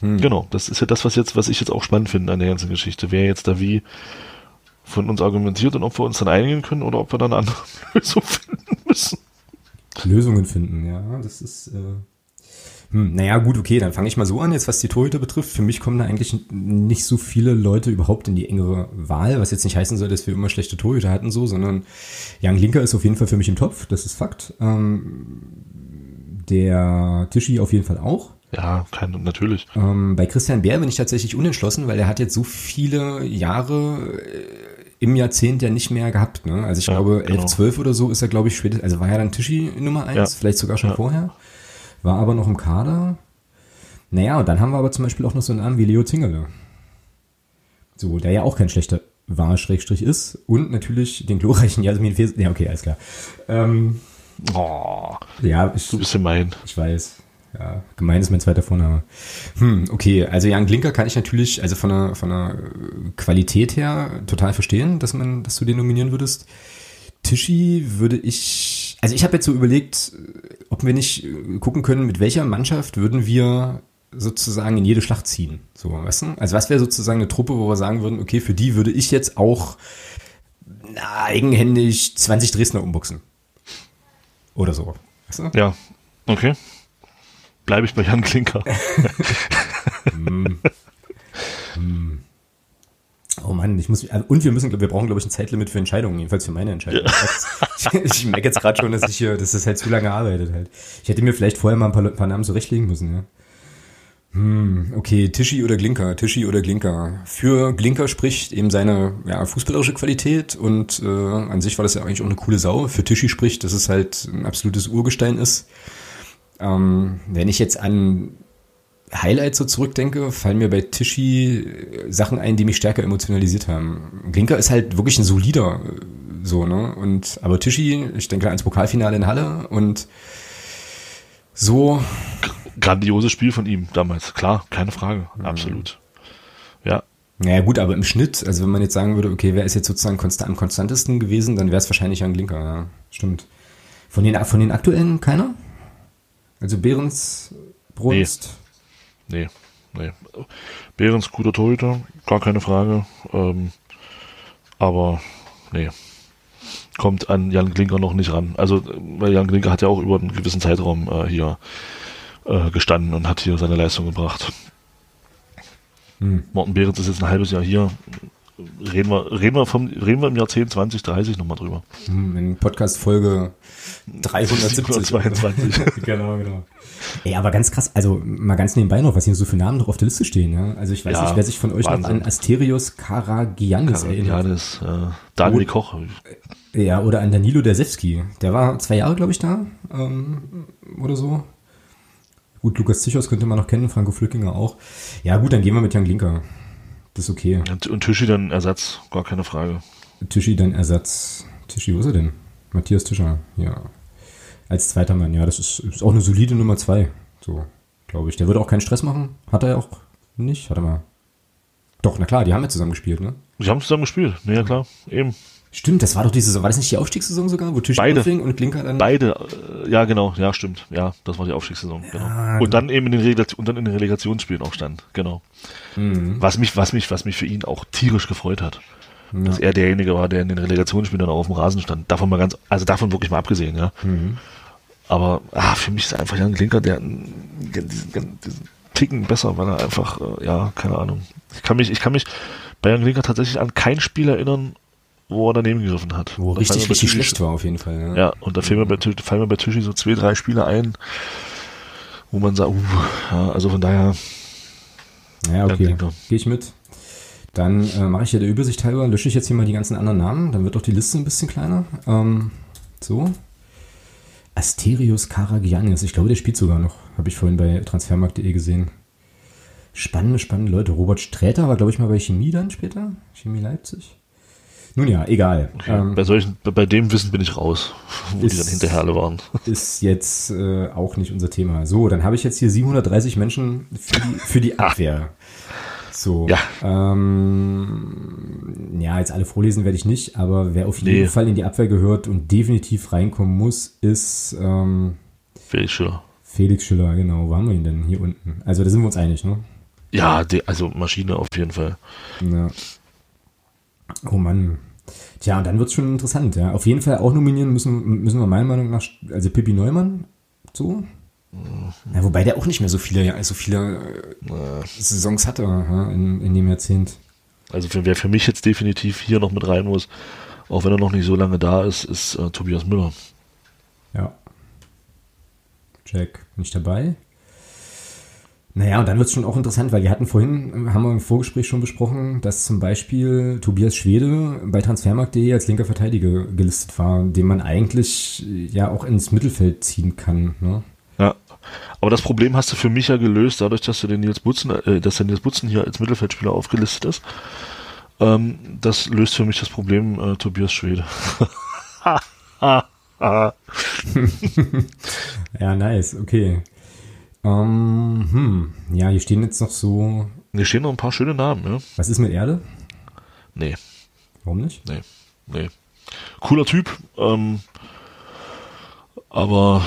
Genau, das ist ja das, was jetzt, was ich jetzt auch spannend finde an der ganzen Geschichte. Wer jetzt da wie von uns argumentiert und ob wir uns dann einigen können oder ob wir dann eine andere Lösung finden müssen. Lösungen finden, ja, das ist. Äh hm, naja, gut, okay, dann fange ich mal so an, jetzt was die Torhüter betrifft. Für mich kommen da eigentlich nicht so viele Leute überhaupt in die engere Wahl, was jetzt nicht heißen soll, dass wir immer schlechte Torhüter hatten, so, sondern Jan Linker ist auf jeden Fall für mich im Topf, das ist Fakt. Ähm, der Tischi auf jeden Fall auch. Ja, kein, natürlich. Ähm, bei Christian Bär bin ich tatsächlich unentschlossen, weil er hat jetzt so viele Jahre äh, im Jahrzehnt ja nicht mehr gehabt. Ne? Also ich Ja, glaube, 11, genau. 12 oder so ist er, glaube ich, spätestens, also war ja dann Tischi Nummer eins, Ja. vielleicht sogar schon Ja. vorher, war aber noch im Kader. Naja, und dann haben wir aber zum Beispiel auch noch so einen Namen wie Leo Zingerle. So, der ja auch kein schlechter war, Schrägstrich ist. Und natürlich den glorreichen Jasmin Fes. Ja, okay, alles klar. Ähm, Oh, ja, ich, du bist gemein. ich weiß. Ja, gemein ist mein zweiter Vorname. Hm, okay, also Jan Klinker kann ich natürlich, also von der, von der Qualität her total verstehen, dass man, dass du den nominieren würdest. Tischi würde ich, also ich habe jetzt so überlegt, ob wir nicht äh, gucken können, mit welcher Mannschaft würden wir sozusagen in jede Schlacht ziehen. So, weißt du? Also was wäre sozusagen eine Truppe, wo wir sagen würden, okay, für die würde ich jetzt auch na, eigenhändig 20 Dresdner umbuchsen. Oder so. Weißt du? Ja, okay. Bleibe ich bei Jan Klinker. Oh Mann, ich muss und wir müssen, wir brauchen glaube ich ein Zeitlimit für Entscheidungen, jedenfalls für meine Entscheidung. Ich, ich merke jetzt gerade schon, dass ich hier, dass das halt zu lange arbeitet halt. Ich hätte mir vielleicht vorher mal ein paar, paar Namen zurechtlegen müssen, ja. Hm, okay, Tischi oder Glinker, Tischi oder Glinker. Für Glinker spricht eben seine ja, fußballerische Qualität und äh, an sich war das ja eigentlich auch eine coole Sau. Für Tischi spricht, dass es halt ein absolutes Urgestein ist. Ähm, wenn ich jetzt an Highlights so zurückdenke, fallen mir bei Tischi äh, Sachen ein, die mich stärker emotionalisiert haben. Glinker ist halt wirklich ein solider, äh, so, ne? Und, aber Tischi, ich denke ans Pokalfinale in Halle und so, Grandioses Spiel von ihm damals. Klar, keine Frage. Mhm. Absolut. Ja, naja gut, aber im Schnitt, also wenn man jetzt sagen würde, okay, wer ist jetzt sozusagen konstant, am konstantesten gewesen, dann wäre es wahrscheinlich ein Glinker, ja, stimmt. Von den, von den aktuellen keiner? Also Behrens, Brunst? Nee, nee. Behrens guter Torhüter, gar keine Frage. Ähm, aber nee, kommt an Jan Klinker noch nicht ran. Also, weil Jan Klinker hat ja auch über einen gewissen Zeitraum äh, hier äh, gestanden und hat hier seine Leistung gebracht. Hm. Morten Behrens ist jetzt ein halbes Jahr hier. Reden wir, reden wir, vom, reden wir im Jahr 10, 20, 30 nochmal drüber. Hm, in Podcast Folge 370. 22. genau, genau. Ey, aber ganz krass, also mal ganz nebenbei noch, was hier so für Namen noch auf der Liste stehen. Ja? Also ich weiß Ja, nicht, wer sich von euch Wahnsinn. noch an Asterios Karagiannis erinnert. Janis, äh, Daniel Gut. Koch. Ja, oder an Danilo Dersewski. Der war zwei Jahre, glaube ich, da. Ähm, oder so. Gut, Lukas Zichos könnte man noch kennen, Franco Flückinger auch. Ja, gut, dann gehen wir mit Jan Glinker. Das ist okay. Und, und Tischi dann Ersatz, gar keine Frage. Tischi dann Ersatz. Tischi, wo ist er denn? Matthias Tischer, ja. Als zweiter Mann, ja, das ist, ist auch eine solide Nummer zwei. So, glaube ich. Der würde auch keinen Stress machen. Hat er ja auch nicht. Hat er mal. Doch, na klar, die haben ja zusammen gespielt, ne? Sie haben zusammen gespielt, nee, ja klar, eben. Stimmt, das war doch diese Saison. War das nicht die Aufstiegssaison sogar, wo Beide. anfing und Glinker dann. Beide, äh, ja genau, ja stimmt, ja, das war die Aufstiegssaison, genau. Und dann eben in den, Relegation, und dann in den Relegationsspielen auch stand, genau. Mhm. Was mich, was mich, was mich für ihn auch tierisch gefreut hat. Dass er derjenige war, der in den Relegationsspielen dann auch auf dem Rasen stand. Davon mal ganz, also davon wirklich mal abgesehen, ja. Mhm. Aber ah, für mich ist einfach Jan Klinker, der diesen, diesen Ticken besser, weil er einfach, äh, ja, keine Ahnung. Ich kann mich, ich kann mich bei Jan Klinker tatsächlich an kein Spiel erinnern, wo er daneben gegriffen hat. Wo richtig, richtig Tischi- schlecht war auf jeden Fall. Ja. Ja, und da fallen mir bei, Tisch- fallen mir bei Tischi so zwei, drei Spiele ein, wo man sagt, uh, ja, also von daher, Ja, okay. Gehe ich mit. Dann äh, mache ich hier der Übersicht halber, lösche ich jetzt hier mal die ganzen anderen Namen, dann wird doch die Liste ein bisschen kleiner. Ähm, so. Asterios Karagiannis, ich glaube, der spielt sogar noch, habe ich vorhin bei transfermarkt.de gesehen. Spannende, spannende Leute. Robert Sträter war, glaube ich, mal bei Chemie dann später. Chemie Leipzig. Nun ja, egal. okay, Ähm, bei solchen, bei, dem Wissen bin ich raus, wo die Ist- dann hinterher alle waren. ist jetzt äh, auch nicht unser Thema. So, dann habe ich jetzt hier 730 Menschen für die, für die Abwehr. So. Ja. Ähm, ja, jetzt alle vorlesen werde ich nicht, aber wer auf jeden Nee. Fall in die Abwehr gehört und definitiv reinkommen muss, ist ähm, Felix Schiller. Felix Schiller, genau. Wo haben wir ihn denn? Hier unten. Also da sind wir uns einig, ne? Ja, die, also Maschine auf jeden Fall. Ja. Oh Mann. Tja, und dann wird's schon interessant, ja. Auf jeden Fall auch nominieren müssen, müssen wir meiner Meinung nach, also Pippi Neumann, so. Ja, wobei der auch nicht mehr so viele, ja, so viele äh, Saisons hatte ja, in, in dem Jahrzehnt. Also für, wer für mich jetzt definitiv hier noch mit rein muss, auch wenn er noch nicht so lange da ist, ist äh, Tobias Müller. Ja. Jack, bin ich dabei? Naja, und dann wird's schon auch interessant, weil wir hatten vorhin, haben wir im Vorgespräch schon besprochen, dass zum Beispiel Tobias Schwede bei Transfermarkt.de als linker Verteidiger gelistet war, den man eigentlich äh, ja auch ins Mittelfeld ziehen kann. Ne? Ja. Aber das Problem hast du für mich ja gelöst, dadurch, dass du den Nils Butzen, äh, dass der Nils Butzen hier als Mittelfeldspieler aufgelistet ist. Ähm, das löst für mich das Problem äh, Tobias Schwede. Ja, nice, okay. Ähm, hm, ja, hier stehen jetzt noch so, Hier stehen noch ein paar schöne Namen, ja? was ist mit Erde? Nee, Warum nicht? nee, nee. Cooler Typ, ähm, aber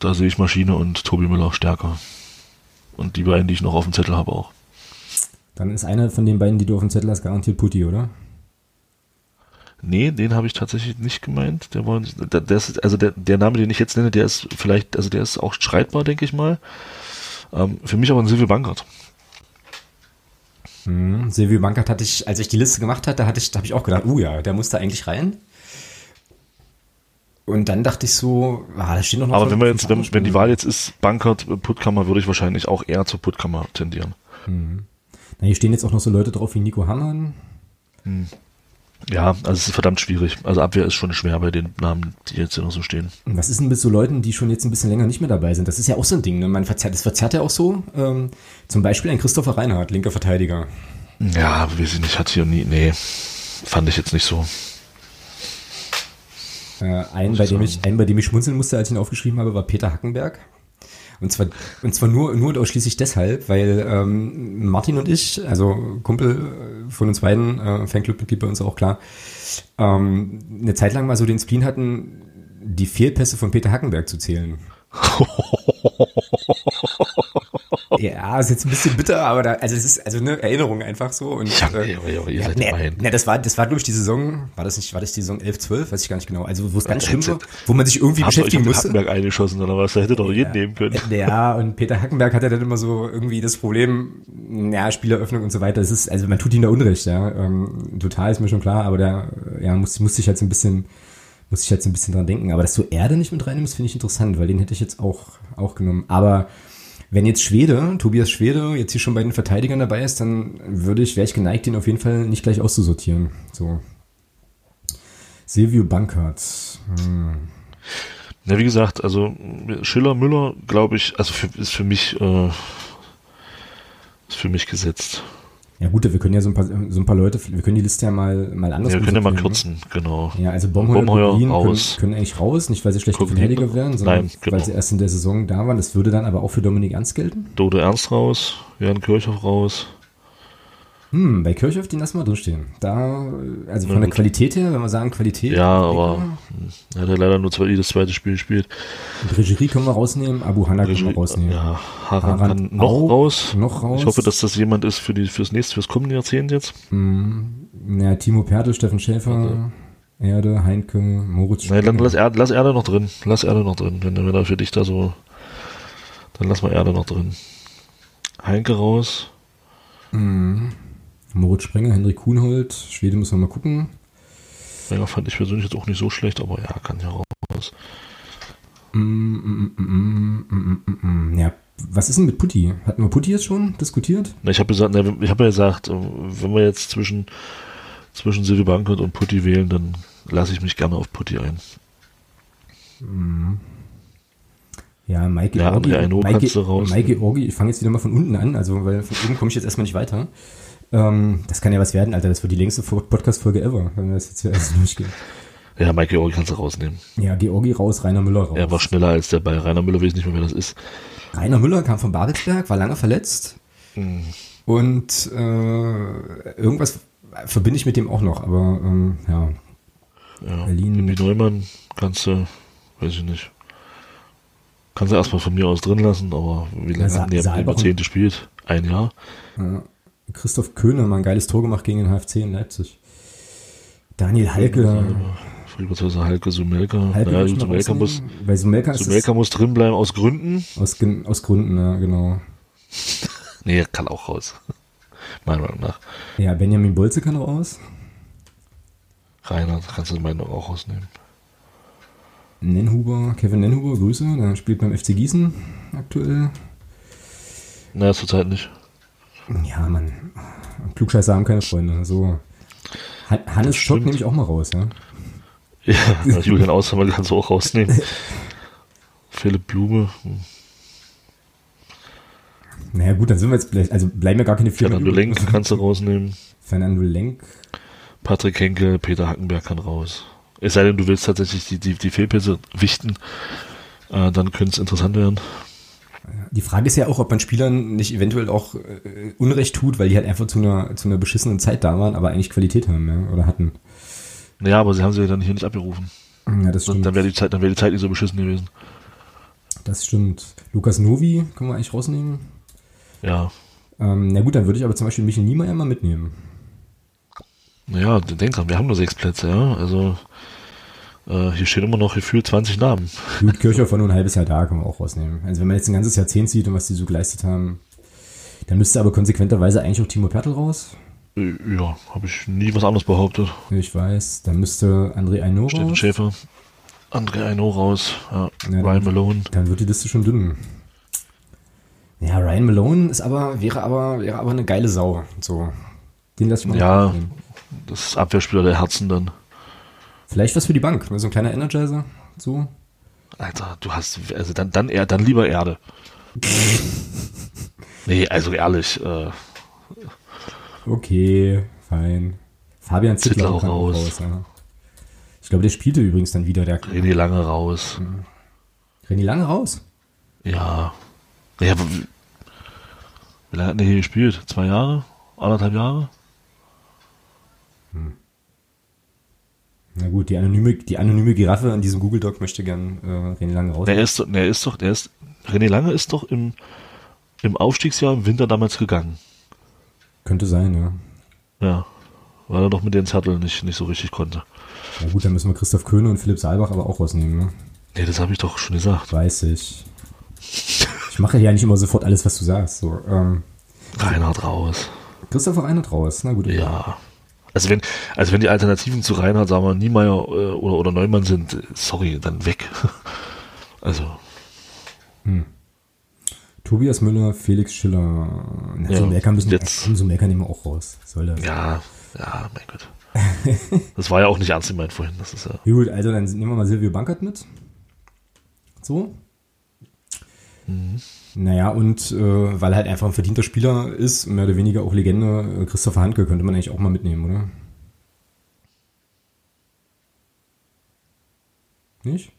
da sehe ich Maschine und Tobi Müller stärker. Und die beiden, die ich noch auf dem Zettel habe, auch. Dann ist einer von den beiden, die du auf dem Zettel hast, garantiert Putti, oder? Nee, den habe ich tatsächlich nicht gemeint. Der war, ist, also der, der Name, den ich jetzt nenne, der ist vielleicht, also der ist auch streitbar, denke ich mal. Ähm, für mich aber ein Silvio Bankert. Hm, Silvio Bankert hatte ich, als ich die Liste gemacht hatte, hatte ich, da habe ich auch gedacht, uh ja, der muss da eigentlich rein. Und dann dachte ich so, ah, da stehen doch noch Aber wenn wir jetzt, wenn, wenn die. Wahl jetzt ist Bankert, äh, Puttkammer, würde ich wahrscheinlich auch eher zur Puttkammer tendieren. Na, hier stehen jetzt auch noch so Leute drauf wie Nico Hammann. Ja, also es ist verdammt schwierig. Also Abwehr ist schon schwer bei den Namen, die jetzt hier noch so stehen. Und Was ist denn mit so Leuten, die schon jetzt ein bisschen länger nicht mehr dabei sind? Das ist ja auch so ein Ding, ne? Man verzerrt, das verzerrt ja auch so. Ähm, zum Beispiel ein Christopher Reinhardt, linker Verteidiger. Ja, weiß ich nicht, hat hier nie, nee, fand ich jetzt nicht so. Äh, einen, bei dem ich, einen, bei dem ich schmunzeln musste, als ich ihn aufgeschrieben habe, war Peter Hackenberg. Und zwar, und zwar nur, nur und ausschließlich deshalb, weil ähm, Martin und ich, also Kumpel äh, von uns beiden, äh, Fanclub-Mitglied bei uns auch klar, ähm, eine Zeit lang mal so den Spleen hatten, die Fehlpässe von Peter Hackenberg zu zählen. ja, ist jetzt ein bisschen bitter, aber da, also es ist also eine Erinnerung einfach so. Und, Ja, äh, ihr ja, seid ne, ne, das war, das war glaube ich die Saison, war das nicht, war das die Saison 11, 12, weiß ich gar nicht genau. Also wo es ganz Ja, schlimm war, wo man sich irgendwie Habt ihr euch beschäftigen auf musste. Hackenberg eingeschossen oder was? Da hätte doch jeden Ja. nehmen können. Ja, und Peter Hackenberg hat ja dann immer so irgendwie das Problem, ja, Spieleröffnung und so weiter. Es ist, also man tut ihm da Unrecht, ja. Ähm, total ist mir schon klar, aber der, ja, muss, muss ich halt so ein bisschen, muss ich halt so ein bisschen dran denken. Aber dass du Erde nicht mit reinnimmst, finde ich interessant, weil den hätte ich jetzt auch, auch genommen. Aber wenn jetzt Schwede, Tobias Schwede, jetzt hier schon bei den Verteidigern dabei ist, dann würde ich, wäre ich geneigt, den auf jeden Fall nicht gleich auszusortieren. So. Silvio Bankert. Hm. Ja, wie gesagt, also Schiller, Müller, glaube ich, also für, ist für mich äh, ist für mich gesetzt. Ja gut, wir können ja so ein paar, so ein paar Leute, wir können die Liste ja mal, mal anders Ja, wir können ja mal sortieren, kürzen, genau. ne? Ja, also Bomheuer, Bomheuer Berlin raus. Können, können eigentlich raus, nicht weil sie schlechte Verteidiger wären, sondern Nein, genau. weil sie erst in der Saison da waren. Das würde dann aber auch für Dominik Ernst gelten. Dodo Ernst raus, Jan Kirchhoff raus. Hm, bei Kirchhoff, den lassen wir drinstehen. Da, also von der gut. Qualität her, wenn wir sagen Qualität. Ja, aber hm, er hat ja leider nur zwei, jedes zweite Spiel gespielt. Bregerie können wir rausnehmen, Abu Hanna können wir rausnehmen. Ja, Haran Haran kann noch auch, raus. noch raus. Ich hoffe, dass das jemand ist für die fürs nächste, fürs kommende Jahrzehnt jetzt. Ja, Timo Pertl, Steffen Schäfer, Erde, Heinke, Moritz Nein, dann lass Erde, lass Erde noch drin. Lass Erde noch drin. Wenn, wenn er für dich da so, dann lass mal Erde noch drin. Heinke raus. Moritz Sprenger, Henrik Kuhnhold, Schwede müssen wir mal gucken. Ja, fand ich persönlich jetzt auch nicht so schlecht, aber ja, kann ja raus. Mm, mm, mm. Ja, was ist denn mit Putti? Hatten wir Putti jetzt schon diskutiert? Na, ich habe gesagt, na, ich habe ja gesagt, äh, wenn wir jetzt zwischen zwischen Silvio Bankert und Putti wählen, dann lasse ich mich gerne auf Putti ein. Ja, Mike Ja, Georgi. André Aino Mike. Mike Georgi, ich fange jetzt wieder mal von unten an, also weil von oben komme ich jetzt erstmal nicht weiter. Ähm, das kann ja was werden, Alter. Das wird die längste Podcast-Folge ever, wenn wir das jetzt hier alles durchgehen. Ja, Mike Georgi kannst du rausnehmen. Ja, Georgi raus, Rainer Müller raus. Er war schneller als der bei Rainer Müller, weiß nicht mehr, wer das ist. Rainer Müller kam von Babelsberg, war lange verletzt. Hm. Und äh, irgendwas verbinde ich mit dem auch noch, aber ähm, ja. Ja, Berlin. Jimmy Neumann kannst du, weiß ich nicht. Kannst du erstmal von mir aus drin lassen, aber wie lange Sa- hat der mit dem Saalbach- Jahrzehnt gespielt? Ein Jahr? Ja. Christoph Köhner mal ein geiles Tor gemacht gegen den HFC in Leipzig. Daniel Halke. Friedrichshaus Halke, Sumelka. Halke naja, ich Sumelka muss. Bei Sumelka Sumelka muss drin bleiben aus Gründen. aus, aus Gründen, ja, genau. Nee, er kann auch raus. Meiner Meinung nach. Ja, Benjamin Bolze kann raus. Rainer kannst du Augen auch rausnehmen. Nenhuber, Kevin Nenhuber, Grüße. Der spielt beim FC Gießen aktuell. Naja, zurzeit nicht. Ja, Mann. Klugscheißer haben keine Freunde. So. Han- Hannes Schock nehme ich auch mal raus, ja. Ja, Julian Aushammer kannst du auch rausnehmen. Philipp Blume. Naja, gut, dann sind wir jetzt, vielleicht- also bleiben ja gar keine vier Fernando. Lenk kannst du rausnehmen. Fernando Lenk. Patrick Henkel, Peter Hackenberg kann raus. Es sei denn, du willst tatsächlich die, die, die Fehlpässe wichten, äh, dann könnte es interessant werden. Die Frage ist ja auch, ob man Spielern nicht eventuell auch äh, Unrecht tut, weil die halt einfach zu einer, zu einer beschissenen Zeit da waren, aber eigentlich Qualität haben, ja, oder hatten. Naja, aber sie haben sie ja dann hier nicht abgerufen. Ja, das Dann, stimmt. dann wäre die Zeit, dann wäre die Zeit nicht so beschissen gewesen. Das stimmt. Lukas Novi können wir eigentlich rausnehmen. Ja. Ähm, na gut, dann würde ich aber zum Beispiel Michel Niemeyer mal mitnehmen. Naja, denk dran, wir haben nur sechs Plätze, ja. Also äh, hier stehen immer noch gefühlt 20 Namen. Gut, Kirchhoff war nur ein halbes Jahr da, können wir auch rausnehmen. Also wenn man jetzt ein ganzes Jahrzehnt sieht und was die so geleistet haben, dann müsste aber konsequenterweise eigentlich auch Timo Pertl raus. Äh, ja, habe ich nie was anderes behauptet. Ich weiß. Dann müsste André Aino Steffen raus. Schäfer, André Aino raus, ja. Ja, Ryan Malone. Dann wird die Liste schon dünn. Ja, Ryan Malone ist aber, wäre aber, wäre aber eine geile Sau. So. Den lass ich mal Ja. Das ist Abwehrspieler der Herzen dann. Vielleicht was für die Bank, ne? so ein kleiner Energizer. So. Alter, du hast, also dann, dann, eher, dann lieber Erde. nee, also ehrlich, äh, Okay, fein. Fabian Zittler, Zittler auch raus. ja. Ich glaube, der spielte übrigens dann wieder. Der René lange raus. René lange raus. Ja. Ja, wie lange hat der hier gespielt? Zwei Jahre? Anderthalb Jahre? Na gut, die anonyme, die anonyme Giraffe an diesem Google Doc möchte gern äh, René Lange raus. Der ist, der ist doch, der ist, René Lange ist doch im, im Aufstiegsjahr im Winter damals gegangen. Könnte sein, ja. Ja, weil er doch mit den Zettel nicht, nicht so richtig konnte. Na gut, dann müssen wir Christoph Köhne und Philipp Saalbach aber auch rausnehmen, ne? Nee, das habe ich doch schon gesagt. Weiß ich. Ich mache ja nicht immer sofort alles, was du sagst. So, ähm, Reinhard raus. Christopher Reinhardt raus. Na gut. Ja. Also wenn, also wenn die Alternativen zu Reinhard, sagen wir, Niemeyer äh, oder, oder Neumann sind, äh, sorry, dann weg. Also, Tobias Müller, Felix Schiller. Na, so Ja, Merker müssen jetzt- so Merker nehmen wir auch raus. Soll das? ja, ja, mein Gott. Das war ja auch nicht ernst gemeint vorhin. Das ist ja. Gut, also dann nehmen wir mal Silvio Bankert mit. So. Naja, und äh, weil er halt einfach ein verdienter Spieler ist, mehr oder weniger auch Legende, äh, Christopher Handke könnte man eigentlich auch mal mitnehmen, oder? Nicht?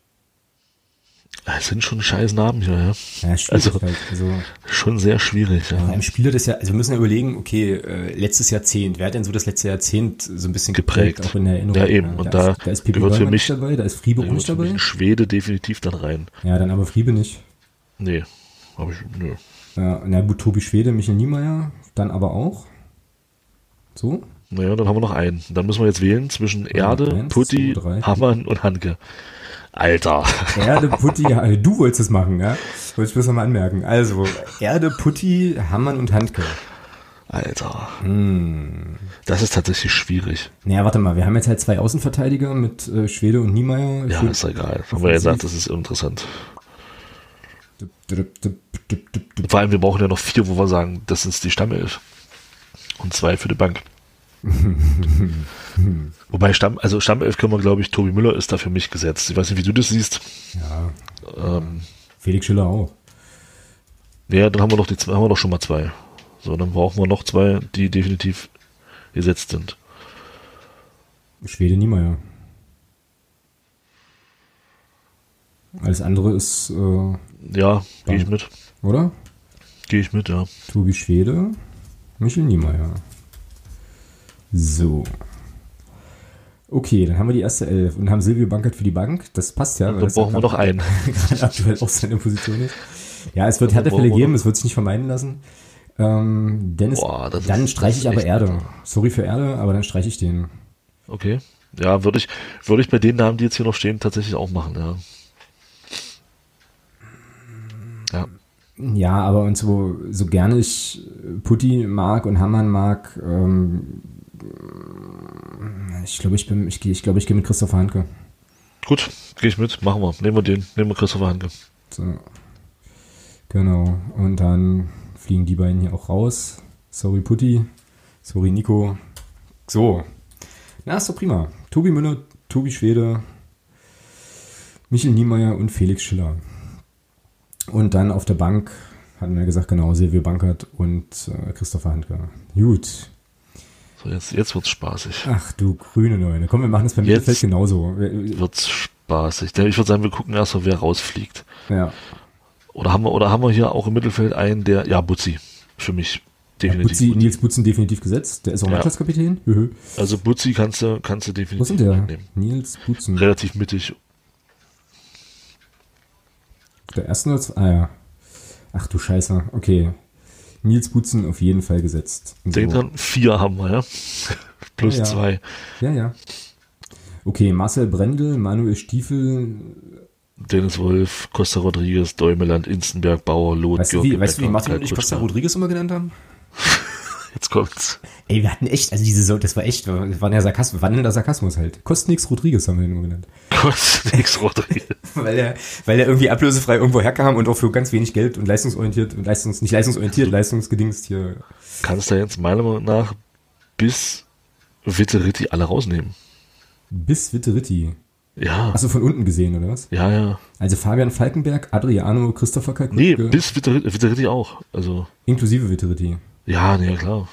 Es sind schon scheiß Namen hier, ja. Ja, Also- halt. Also, Schon sehr schwierig, bei ja. einem Spieler das ja, also wir müssen ja überlegen, okay, äh, letztes Jahrzehnt, wer hat denn so das letzte Jahrzehnt so ein bisschen Geprägt. auch in der Erinnerung? Ja, eben. Und da ist, da ist gehört für mich- nicht dabei, da ist Friebe Da mich dabei. ein Schwede definitiv dann rein. Ja, dann aber Friebe nicht. Nee, habe ich, nö. Ja, na gut, Tobi Schwede, Michael Niemeyer, dann aber auch. So? Naja, dann haben wir noch einen. Dann müssen wir jetzt wählen zwischen Erde, eins, Putti, zwei, drei. Hammann und Hanke. Alter. Erde, Putti, du wolltest es machen, ja? Wollte ich bloß nochmal anmerken. Also, Erde, Putti, Hammann und Handke. Alter. Hm. Das ist tatsächlich schwierig. Naja, warte mal, wir haben jetzt halt zwei Außenverteidiger mit äh, Schwede und Niemeyer. Ja, ist egal. Haben wir ja gesagt, das ist uninteressant. Vor allem, wir brauchen ja noch vier, wo wir sagen, das ist die Stammelf. Und zwei für die Bank. Wobei Stamm, also Stammelf können wir, glaube ich, Tobi Müller ist da für mich gesetzt. Ich weiß nicht, wie du das siehst. Ja, Ähm, Felix Schiller auch. ja, dann haben wir noch die zwei, haben wir doch schon mal zwei. So, dann brauchen wir noch zwei, die definitiv gesetzt sind. Schwede, Niemeyer. Alles andere ist, äh, Ja, gehe ich mit. oder? Gehe ich mit, ja. Tobi Schwede, Michel Niemeyer. So. Okay, dann haben wir die erste Elf und haben Silvio Bankert für die Bank. Das passt ja. Dann brauchen wir noch einen. aktuell auch seine Position ist. Ja, es wird Härtefälle geben, es wird sich nicht vermeiden lassen. Ähm, Dennis, Boah, dann streiche ich aber Erde. bitter. Sorry für Erde, aber dann streiche ich den. Okay. Ja, würde ich, würde ich bei den Namen, die jetzt hier noch stehen, tatsächlich auch machen, ja. Ja. Ja, aber und so, so gerne ich Putti mag und Hammann mag, ähm, ich glaube, ich bin, ich gehe, ich glaube, ich gehe mit Christopher Handke. Gut, gehe ich mit, machen wir. Nehmen wir den, nehmen wir Christopher Hanke. So. Genau. Und dann fliegen die beiden hier auch raus. Sorry Putti. Sorry Nico. So. Na, ist doch prima. Tobi Müller, Tobi Schwede, Michel Niemeyer und Felix Schiller. Und dann auf der Bank hatten wir gesagt, genau, Silvio Bankert und äh, Christopher Handke. Gut. So, jetzt, jetzt wird's spaßig. Ach du grüne Neune. Komm, wir machen das beim Jetzt- Mittelfeld genauso. Wir- Wird's spaßig. Ich würde sagen, wir gucken erst mal, wer rausfliegt. Ja. Oder haben wir, oder haben wir hier auch im Mittelfeld einen, der, ja, Butzi. Für mich. Definitiv. Butzi, Nils Butzen definitiv gesetzt. Der ist auch Ja. Mannschaftskapitän. Also Butzi kannst du, kannst du Wo definitiv ist denn der? mitnehmen. Nils Butzen. Relativ mittig. Der erste oder? Ah ja. Ach du Scheiße. Okay. Nils Butzen auf jeden Fall gesetzt. So. Denk dran, vier haben wir, ja. Plus Ja, ja. zwei. Ja, ja. Okay, Marcel Brendel, Manuel Stiefel. Dennis Wolf, Costa Rodriguez, Däumeland, Instenberg, Bauer, Loth, Weißt du, wie, weißt du, wie Martin und ich Costa. Rodriguez immer genannt haben? Jetzt kommt's. Ey, wir hatten echt, also diese, so- das war echt, das war ja Sarkasmus, wandelnder Sarkasmus halt. Kostnix Rodriguez haben wir den genannt. Kostet nix Rodriguez. Weil er, weil er irgendwie ablösefrei irgendwo herkam und auch für ganz wenig Geld und leistungsorientiert und leistungs, nicht leistungsorientiert, leistungsgedingst hier. Kannst du jetzt meiner Meinung nach bis Witteritti alle rausnehmen. Bis Witteritti. Ja. Achso, von unten gesehen, oder was? Ja, ja. Also Fabian Falkenberg, Adriano, Christopher Nee, Kalkutke, bis Witteritti, Witteritti auch. Also, inklusive Witteritti. Ja, nee, klar.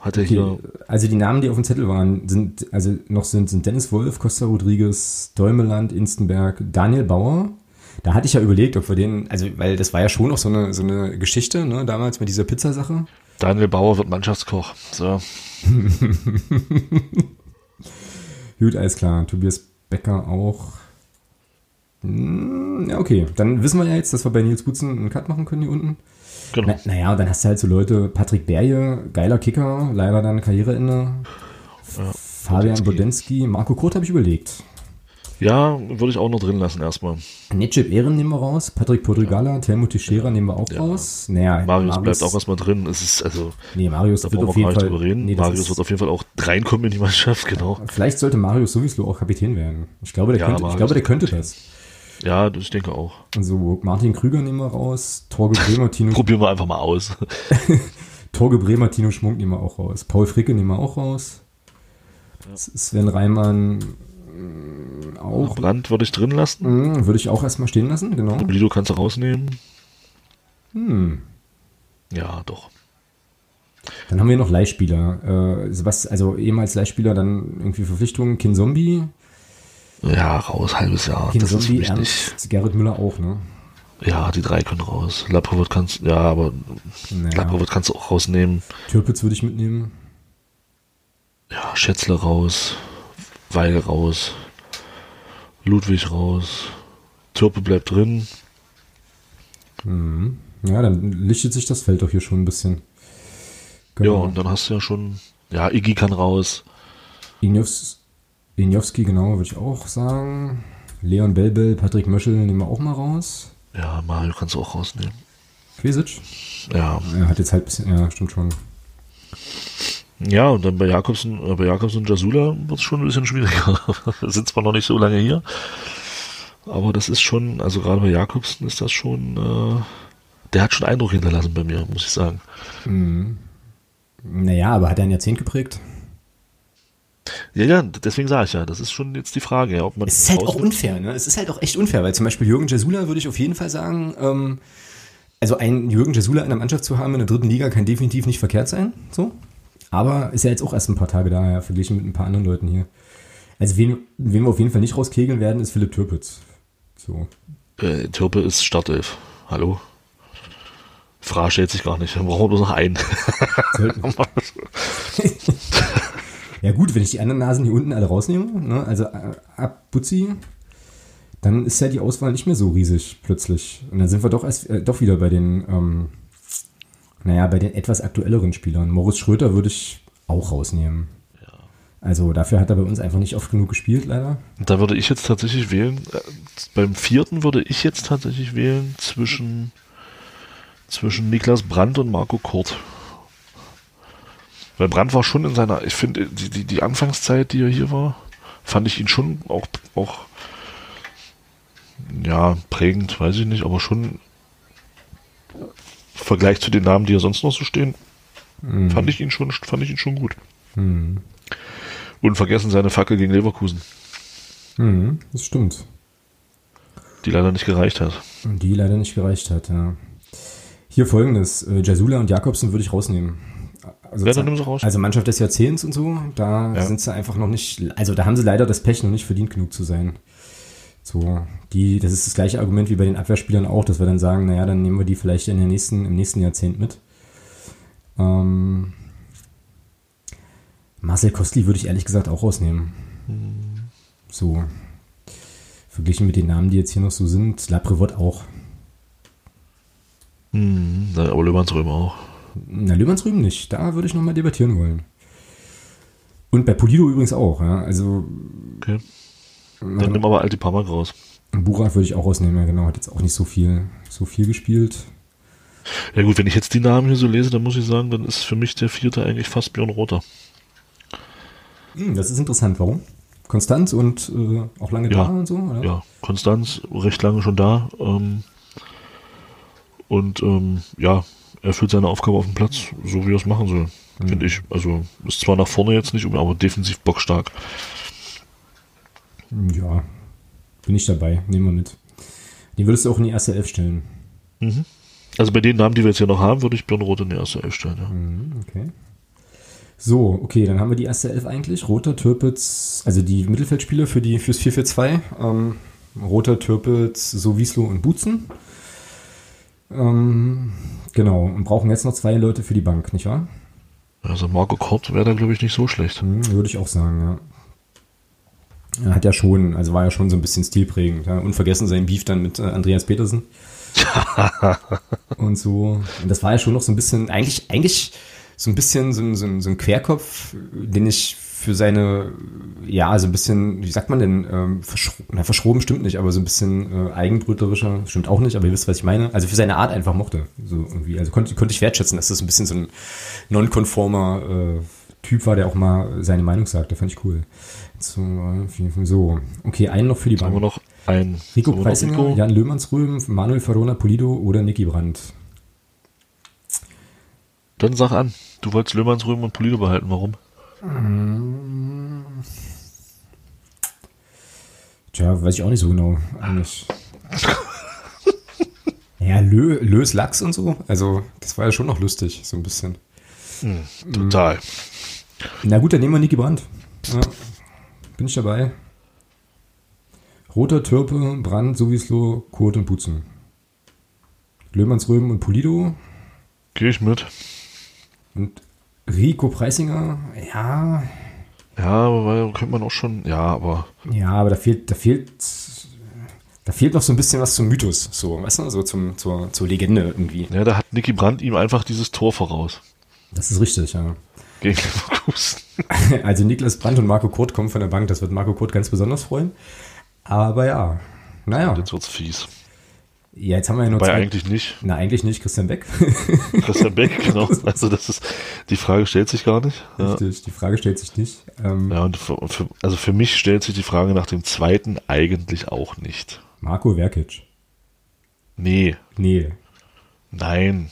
Hat er Okay, hier. also die Namen, die auf dem Zettel waren, sind, also noch sind, sind Dennis Wolf, Costa Rodriguez, Däumeland, Instenberg, Daniel Bauer. Da hatte ich ja überlegt, ob wir den, also, weil das war ja schon noch so eine, so eine Geschichte, ne, damals mit dieser Pizzasache. Daniel Bauer wird Mannschaftskoch. So. Gut, alles klar. Tobias Becker auch. Hm, Ja, okay. Dann wissen wir ja jetzt, dass wir bei Nils Butzen einen Cut machen können hier unten. Genau. Na, naja, dann hast du halt so Leute, Patrick Berje, geiler Kicker, leider dann Karriereende. Ja, Fabian Bodensky. Marco Kurt habe ich überlegt. Ja, würde ich auch noch drin lassen erstmal. Necip Ehren nehmen wir raus, Patrick Podrigala, Telmut Teixeira nehmen wir auch Ja. raus. Naja, Marius, bleibt auch erstmal drin. Es ist, also, Nee, Marius da wird auf jeden Fall. drüber reden. Nee, Marius ist- wird auf jeden Fall auch reinkommen in die Mannschaft, genau. Vielleicht sollte Marius sowieso auch Kapitän werden. Ich glaube, der, Ja, könnte, ich Marius glaube, der könnte das. Ja, das- ich denke auch. Also Martin Krüger nehmen wir raus, Torge Bremer, Tino, Probieren wir einfach mal aus. Torge Bremer, Tino Schmunk nehmen wir auch raus. Paul Fricke nehmen wir auch raus. Sven Reimann mh, auch. Brand würde ich drin lassen. Mh, würde ich auch erstmal stehen lassen, genau. Lido kannst du rausnehmen. Hm. Ja, doch. Dann haben wir noch Leihspieler. Äh, was, also ehemals Leihspieler, dann irgendwie Verpflichtungen. Kin Zombie, Ja, raus, halbes Jahr. Kin das ist für Zombie, mich nicht. Ernst, Gerrit Müller auch, ne? Ja, die drei können raus. Laprovot kannst, ja, aber Naja, Laprovot kannst du auch rausnehmen. Türpitz würde ich mitnehmen. Ja, Schätzle raus. Weigel raus. Ludwig raus. Türpe bleibt drin. Mhm. Ja, dann lichtet sich das Feld doch hier schon ein bisschen. Ja, Genau. und dann hast du ja schon, ja, Iggy kann raus. Injovs, Injowski, genau, würde ich auch sagen. Leon Belbel, Patrick Möschel nehmen wir auch mal raus. Ja, Mario kannst du auch rausnehmen. Quesic? Ja, Er hat jetzt halt ein bisschen, ja, stimmt schon. ja, und dann bei Jakobsen, äh, bei Jakobsen und Jasula wird es schon ein bisschen schwieriger. Wir sind zwar noch nicht so lange hier, aber das ist schon, also gerade bei Jakobsen ist das schon, äh, der hat schon Eindruck hinterlassen bei mir, muss ich sagen. Mhm. Naja, aber hat er ein Jahrzehnt geprägt? Ja, ja, deswegen sage ich ja, das ist schon jetzt die Frage, ja, ob man Es ist halt auch unfair, ne? Es ist halt auch echt unfair, weil zum Beispiel Jürgen Jasula würde ich auf jeden Fall sagen, ähm, also einen Jürgen Jasula in der Mannschaft zu haben in der dritten Liga kann definitiv nicht verkehrt sein, so. Aber ist ja jetzt auch erst ein paar Tage da, ja, verglichen mit ein paar anderen Leuten hier. Also wen, wen wir auf jeden Fall nicht rauskegeln werden, ist Philipp Türpitz. So. Äh, Türpe ist Startelf. Hallo? Frage stellt sich gar nicht. Dann brauchen wir bloß noch einen. Sollten, ja gut, wenn ich die anderen Nasen hier unten alle rausnehme, ne, also äh, ab Butzi, dann ist ja die Auswahl nicht mehr so riesig plötzlich. Und dann sind wir doch erst äh, doch wieder bei den, ähm, naja, bei den etwas aktuelleren Spielern. Moritz Schröter würde ich auch rausnehmen. Also dafür hat er bei uns einfach nicht oft genug gespielt, leider. Da würde ich jetzt tatsächlich wählen, äh, beim vierten würde ich jetzt tatsächlich wählen zwischen, zwischen Niklas Brandt und Marco Kurt. Weil Brandt war schon in seiner, ich finde, die, die, die Anfangszeit, die er hier war, fand ich ihn schon auch, auch, ja, prägend, weiß ich nicht, aber schon im Vergleich zu den Namen, die hier sonst noch so stehen, fand ich ihn schon, fand ich ihn schon gut. Hm. Unvergessen seine Fackel gegen Leverkusen, Hm, das stimmt. die leider nicht gereicht hat. Und die leider nicht gereicht hat, ja. Hier folgendes, äh, Jasula und Jakobsen würde ich rausnehmen. Also, Ja, raus. also Mannschaft des Jahrzehnts und so, da Ja. sind sie einfach noch nicht, also da haben sie leider das Pech noch nicht verdient genug zu sein. So, die, das ist das gleiche Argument wie bei den Abwehrspielern auch, dass wir dann sagen, naja, dann nehmen wir die vielleicht in der nächsten, im nächsten Jahrzehnt mit. Ähm, Marcel Kostli würde ich ehrlich gesagt auch rausnehmen. So. Verglichen mit den Namen, die jetzt hier noch so sind, Laprevot auch. Mhm, aber Löwansrömer auch. Na, Löwansrüben nicht. Da würde ich nochmal debattieren wollen. Und bei Polido übrigens auch, ja. Also, Okay. Dann nimm aber Altipamak raus. Burak würde ich auch rausnehmen, ja, genau. Hat jetzt auch nicht so viel, so viel gespielt. Ja gut, wenn ich jetzt die Namen hier so lese, dann muss ich sagen, dann ist für mich der vierte eigentlich fast Björn Rother. Hm, das ist interessant. Warum? Konstanz und äh, auch lange Ja. da und so, oder? Ja, Konstanz, recht lange schon da. Ähm, und ähm, ja, er führt seine Aufgabe auf dem Platz, so wie er es machen soll, finde ich. Also ist zwar nach vorne jetzt nicht, aber defensiv bockstark. Ja. Bin ich dabei. Nehmen wir mit. Den würdest du auch in die erste Elf stellen. Mhm. Also bei den Namen, die wir jetzt hier noch haben, würde ich Björn Rother in die erste Elf stellen. Ja. Mhm, okay. So, okay, dann haben wir die erste Elf eigentlich. Roter, Türpitz, also die Mittelfeldspieler für die, fürs 4-4-2. Ähm, Roter, Türpitz, Sowieslo und Butzen. Ähm, genau, und brauchen jetzt noch zwei Leute für die Bank, nicht wahr? Also Marco Kort wäre da, glaube ich, nicht so schlecht. Hm, würde ich auch sagen, ja. Er hat ja schon, also war ja schon so ein bisschen stilprägend. Ja. Unvergessen sein Beef dann mit äh, Andreas Petersen. und so. Und das war ja schon noch so ein bisschen, eigentlich, eigentlich so ein bisschen so ein, so ein, so ein Querkopf, den ich für seine, ja, so ein bisschen, wie sagt man denn, ähm, verschro na, verschroben stimmt nicht, aber so ein bisschen äh, eigenbrötlerischer, stimmt auch nicht, aber ihr wisst, was ich meine. Also für seine Art einfach mochte. So irgendwie. Also konnte, konnte ich wertschätzen, dass das ein bisschen so ein nonkonformer äh, Typ war, der auch mal seine Meinung sagte. Fand ich cool. So, so. okay, einen noch für die Bank. Haben wir noch einen. Rico Preisinger, Jan Löhmannsröhm, Manuel Verona Polido oder Niki Brandt? Dann sag an. Du wolltest Löhmannsröhm und Polido behalten. Warum? Tja, weiß ich auch nicht so genau. Eigentlich. ja, Lö, Lös Lachs und so. Also, das war ja schon noch lustig, so ein bisschen. Hm, total. Na gut, dann nehmen wir Niki Brandt. Ja, bin ich dabei. Roter, Türpe, Brand, Sowieslo, Kurt und Putzen. Löhmannsröben und Polido. Gehe ich mit. Und Rico Preisinger, ja. Ja, aber könnte man auch schon, ja, aber. Ja, aber da fehlt, da fehlt, da fehlt noch so ein bisschen was zum Mythos, so, weißt du, so zum, zur, zur Legende irgendwie. Ja, da hat Nicky Brandt ihm einfach dieses Tor voraus. Das ist richtig, ja. Gegen Leverkusen. Also Niklas Brandt und Marco Kurt kommen von der Bank, das wird Marco Kurt ganz besonders freuen. Aber ja, naja. Jetzt wird's fies. Ja, jetzt haben wir ja noch Wobei zwei. eigentlich nicht. Na, eigentlich nicht. Christian Beck. Christian Beck, genau. Also das ist, die Frage stellt sich gar nicht. Richtig, ja. die Frage stellt sich nicht. Ähm, ja, und für, für, also für mich stellt sich die Frage nach dem zweiten eigentlich auch nicht. Marco Verkic. Nee. Nee. Nein.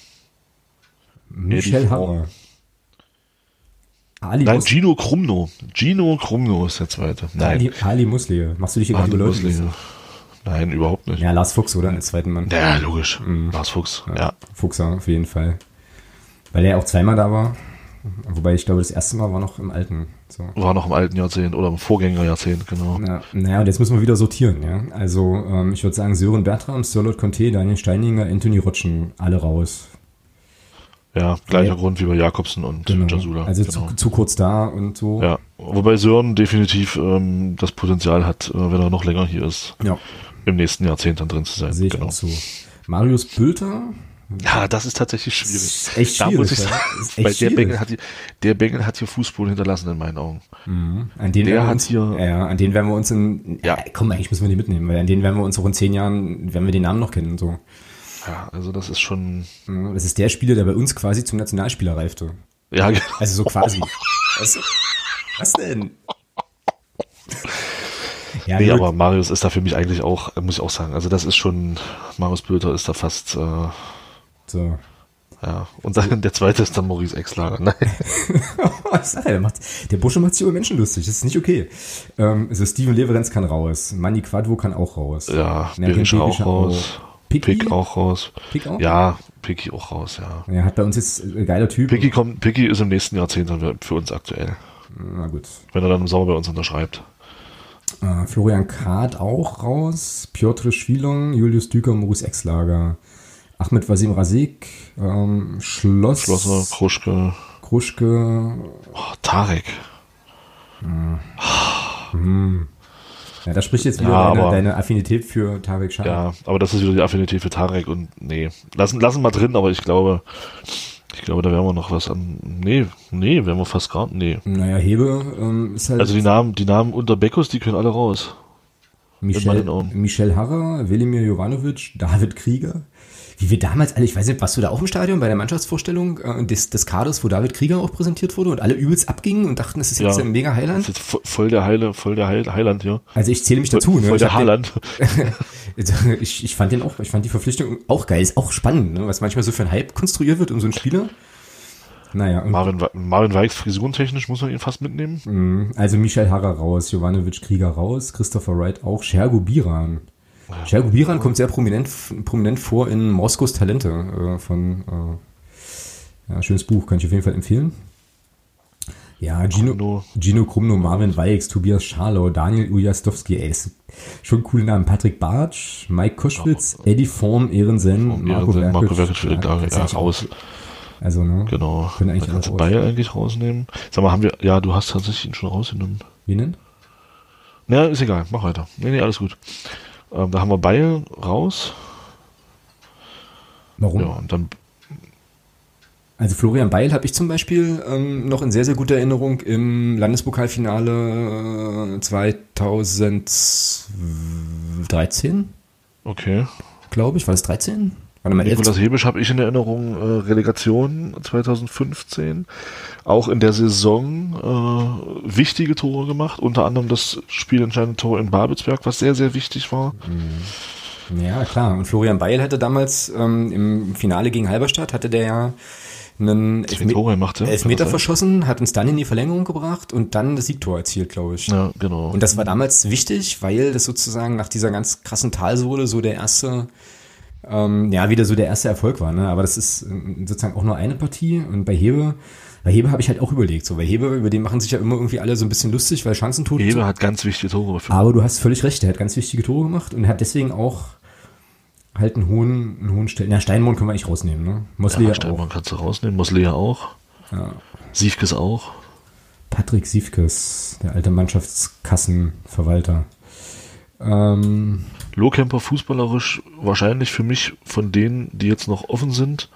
Michel Hammer. Ali Nein, Gino Krumno. Gino Krumno ist der zweite. Nein. Ali, Ali Musli. Machst du dich über die Leute? Nein, überhaupt nicht. Ja, Lars Fuchs, oder? Als zweiten Mann. Ja, logisch. Mhm. Lars Fuchs, ja. ja. Fuchser, auf jeden Fall. Weil er auch zweimal da war. Wobei ich glaube, das erste Mal war noch im alten. So. War noch im alten Jahrzehnt oder im Vorgängerjahrzehnt, genau. Ja, naja, und jetzt müssen wir wieder sortieren, ja. Also, ähm, ich würde sagen, Sören Bertram, Sirlot Conte, Daniel Steininger, Anthony Rotschen, alle raus. Ja, gleicher ja. Grund wie bei Jakobsen und genau. Jasula. Also genau. zu, zu, kurz da und so. Ja, wobei Sören definitiv ähm, das Potenzial hat, äh, wenn er noch länger hier ist. Ja im nächsten Jahrzehnt dann drin zu sein. Sehe ich genau. auch so. Marius Bülter. Ja, das ist tatsächlich schwierig. echt schwierig. Da muss ich sagen, ja. weil der Bengel, hat, der Bengel hat hier Fußball hinterlassen in meinen Augen. Mhm. An den der hat uns, hier. Ja, an den werden wir uns in. Ja. Äh, komm, eigentlich müssen wir die mitnehmen, weil an den werden wir uns auch in zehn Jahren, werden wir den Namen noch kennen. So. Ja, also das ist schon. Das ist der Spieler, der bei uns quasi zum Nationalspieler reifte. Ja, genau. Also so quasi. was, was denn? Ja, nee, gut. aber Marius ist da für mich eigentlich auch, muss ich auch sagen, also das ist schon, Marius Bülter ist da fast, äh, so. Ja, und dann der zweite ist dann Maurice Exlager. Nein. der, macht, der Bursche macht sich über Menschen lustig, das ist nicht okay. Ähm, also Steven Leverenz kann raus, Manny Quadvo kann auch raus. Ja, Berisch auch raus. Picky? Pick auch raus. Pick auch? Ja, Picky auch raus, ja. Er hat bei uns jetzt ein geiler Typ. Picky kommt, Picky ist im nächsten Jahrzehnt für uns aktuell. Na gut. Wenn er dann im Sommer bei uns unterschreibt. Äh, Florian Kart auch raus. Piotr Schwilong, Julius Düker, Maurice Exlager. Ahmed Vasim Rasik, ähm, Schloss. Schlosser, Kruschke. Kruschke. Oh, Tarek. Hm. Ja, da spricht jetzt wieder ja, deine, deine, Affinität für Tarek Schah. Ja, aber das ist wieder die Affinität für Tarek und nee. Lassen, lassen mal drin, aber ich glaube, ich glaube, da werden wir noch was an. Nee, nee, werden wir fast gar Nee. Naja, Hebe ähm, ist halt. Also die Namen, die Namen unter Beckus, die können alle raus. Michel, Michel Harrer, Velimir Jovanovic, David Krieger, wie wir damals alle, ich weiß nicht, warst du da auch im Stadion bei der Mannschaftsvorstellung äh, des, des Kaders, wo David Krieger auch präsentiert wurde und alle übelst abgingen und dachten, das ist jetzt ja, ein mega Heiland? Das ist voll der Heile, voll der Heil, Heiland, ja. Also ich zähle mich dazu, voll, ne? Voll der Haaland. ich, ich fand den auch, ich fand die Verpflichtung auch geil, ist auch spannend, ne? was manchmal so für ein Hype konstruiert wird um so einen Spieler. Naja. Marvin, Marvin Weichs frisurentechnisch muss man ihn fast mitnehmen. Mhm. Also Michael Harrer raus, Jovanovic Krieger raus, Christopher Wright auch, Shergo Biran. Shergo Biran kommt sehr prominent, prominent vor in Moskos Talente äh, von äh, ja, schönes Buch, kann ich auf jeden Fall empfehlen. Ja, Gino, Krumno. Gino Krumno, Marvin Weix, Tobias Scharlau, Daniel Ujastowski, ey, schon coole Namen. Patrick Bartsch, Mike Koschwitz, Eddie Form, Ehrensen, Form, Marco Werkelt. Marco ja, ja, raus. Also, ne? Genau. Können eigentlich kannst du Bayer eigentlich rausnehmen. Sag mal, haben wir, ja, du hast tatsächlich ihn schon rausgenommen. Wie denn? Ja, ist egal, mach weiter. Nee, nee, alles gut. Ähm, da haben wir Beil raus. Warum? Ja, und dann Also Florian Beil habe ich zum Beispiel ähm, noch in sehr, sehr guter Erinnerung im Landespokalfinale äh, 2013, Okay. glaube ich. War das 13? Warte mal, 11? Nikolas Hebisch habe ich in Erinnerung, äh, Relegation 2015. Auch in der Saison äh, wichtige Tore gemacht, unter anderem das spielentscheidende Tor in Babelsberg, was sehr, sehr wichtig war. Ja, klar. Und Florian Beil hatte damals ähm, im Finale gegen Halberstadt, hatte der ja einen Elfme Tore gemacht, ja. Elfmeter verschossen, hat uns dann in die Verlängerung gebracht und dann das Siegtor erzielt, glaube ich. Ja, genau. Und das war damals wichtig, weil das sozusagen nach dieser ganz krassen Talsohle so der erste, ähm, ja, wieder so der erste Erfolg war. Ne? Aber das ist ähm, sozusagen auch nur eine Partie. Und bei Hebe, bei Hebe habe ich halt auch überlegt. So, bei Hebe, über den machen sich ja immer irgendwie alle so ein bisschen lustig, weil Chancentod. Hebe hat ganz wichtige Tore. Aber du hast völlig recht, er hat ganz wichtige Tore gemacht und er hat deswegen auch halt einen hohen, einen hohen Stellen. Na, Steinmond können wir eigentlich rausnehmen, ne? Mosley ja, Steinmann auch. kannst du rausnehmen, Mosley auch, Ja. Siefkes auch. Patrick Siefkes, der alte Mannschaftskassenverwalter. Ähm, Lohkemper fußballerisch wahrscheinlich für mich von denen, die jetzt noch offen sind,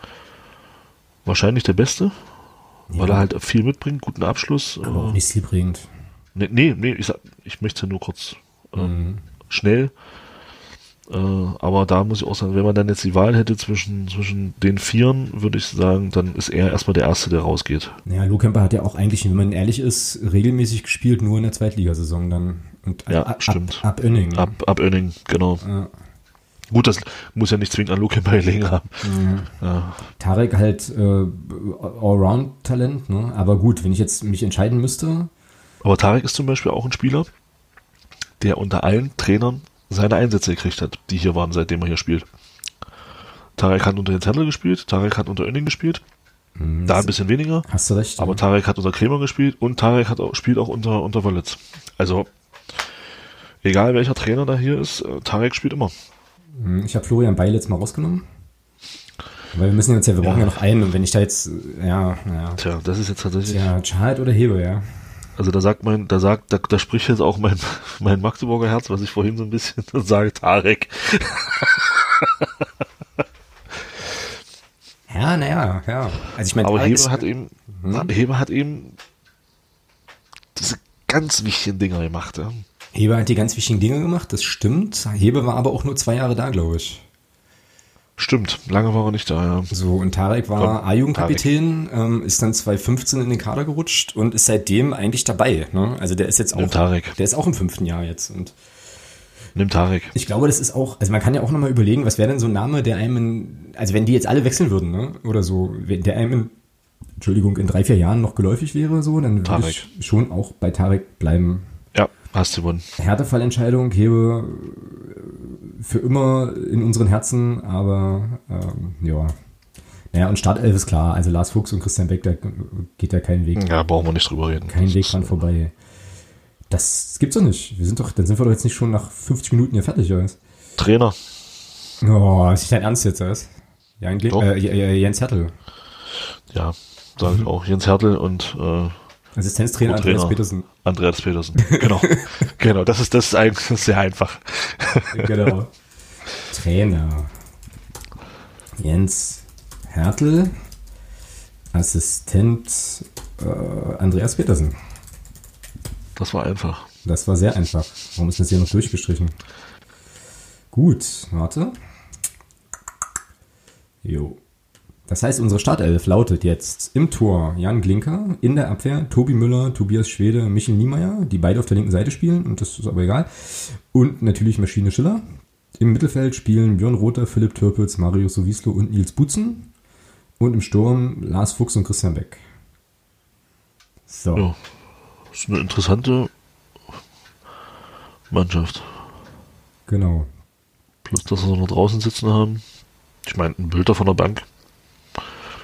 wahrscheinlich der Beste, weil Ja. er halt viel mitbringt, guten Abschluss. aber auch äh, nicht zielbringend. nee, nee, nee, ich, sag- ich möchte es ja nur kurz äh, Mhm. schnell. Äh, aber da muss ich auch sagen, wenn man dann jetzt die Wahl hätte zwischen, zwischen den Vieren, würde ich sagen, dann ist er erstmal der Erste, der rausgeht. Naja, Lou Kemper hat ja auch eigentlich, wenn man ehrlich ist, regelmäßig gespielt, nur in der Zweitligasaison dann. Und Ja, ab, stimmt. Ab, ab Önning. Ab, ab Önning, genau. Ja. Gut, das muss ja nicht zwingend an Luke gelegen haben. Ja. Tarek halt äh, Allround-Talent, ne? Aber gut, wenn ich jetzt mich entscheiden müsste, Aber Tarek ist zum Beispiel auch ein Spieler, der unter allen Trainern seine Einsätze gekriegt hat, die hier waren, seitdem er hier spielt. Tarek hat unter Jens Hertel gespielt, Tarek hat unter Önning gespielt, da ein bisschen weniger, hast du recht. aber ja. Tarek hat unter Kremer gespielt und Tarek hat auch, spielt auch unter, unter Wallitz. Also, egal welcher Trainer da hier ist, äh, Tarek spielt immer. Hm, Ich habe Florian Beil jetzt mal rausgenommen. Weil wir müssen jetzt ja, wir brauchen ja noch einen und wenn ich da jetzt, äh, ja, ja. Tja, das ist jetzt tatsächlich, Ja, Chad oder Hebe, ja. Also da sagt mein, da sagt, da, da spricht jetzt auch mein, mein Magdeburger Herz, was ich vorhin so ein bisschen sage, Tarek. Ja, naja, ja. Also ich meine, Aber Tarek Heber hat eben, Heber hat eben diese ganz wichtigen Dinger gemacht. Ja. Hebe hat die ganz wichtigen Dinge gemacht, das stimmt. Hebe war aber auch nur zwei Jahre da, glaube ich. Stimmt, lange war er nicht da, ja. So, und Tarek war A-Jugendkapitän, ähm, ist dann 2015 in den Kader gerutscht und ist seitdem eigentlich dabei. Ne? Also der ist jetzt auch, Nimm Tarek. der ist auch im fünften Jahr jetzt. Und Nimm Tarek. ich glaube, das ist auch, also man kann ja auch nochmal überlegen, was wäre denn so ein Name, der einem, in, also wenn die jetzt alle wechseln würden, ne? oder so, wenn der einem, in, Entschuldigung, in drei, vier Jahren noch geläufig wäre, so, dann würde Tarek. ich schon auch bei Tarek bleiben. Hast du gewonnen. Härtefallentscheidung, Hebe äh, für immer in unseren Herzen, aber ähm, ja. Naja, und Startelf ist klar. Also Lars Fuchs und Christian Beck, da geht ja kein Weg, Ja, brauchen wir nicht drüber reden. kein Das Weg dran vorbei. Das gibt's doch nicht. Wir sind doch, dann sind wir doch jetzt nicht schon nach 50 Minuten hier fertig, oder was? Trainer. Oh, ist nicht dein Ernst jetzt, oder was? Jan äh, Jens Hertel. Ja, sage ich auch. Jens Hertel und äh, Assistenztrainer Andreas. Petersen. Andreas Petersen. Genau. genau, das ist, das ist das ist sehr einfach. genau. Trainer. Jens Hertel. Assistent äh, Andreas Petersen. Das war einfach. Das war sehr einfach. Warum ist das hier noch durchgestrichen? Gut, warte. Jo. Das heißt, unsere Startelf lautet jetzt im Tor Jan Glinker, in der Abwehr Tobi Müller, Tobias Schwede, Michel Niemeyer, die beide auf der linken Seite spielen, und das ist aber egal. Und natürlich Maschine Schiller. Im Mittelfeld spielen Björn Rother, Philipp Türpitz, Mario Sowieslo und Nils Butzen. Und im Sturm Lars Fuchs und Christian Beck. So. Ja. Das ist eine interessante Mannschaft. Genau. Plus, dass wir noch draußen sitzen haben. Ich meine, ein Bilder von der Bank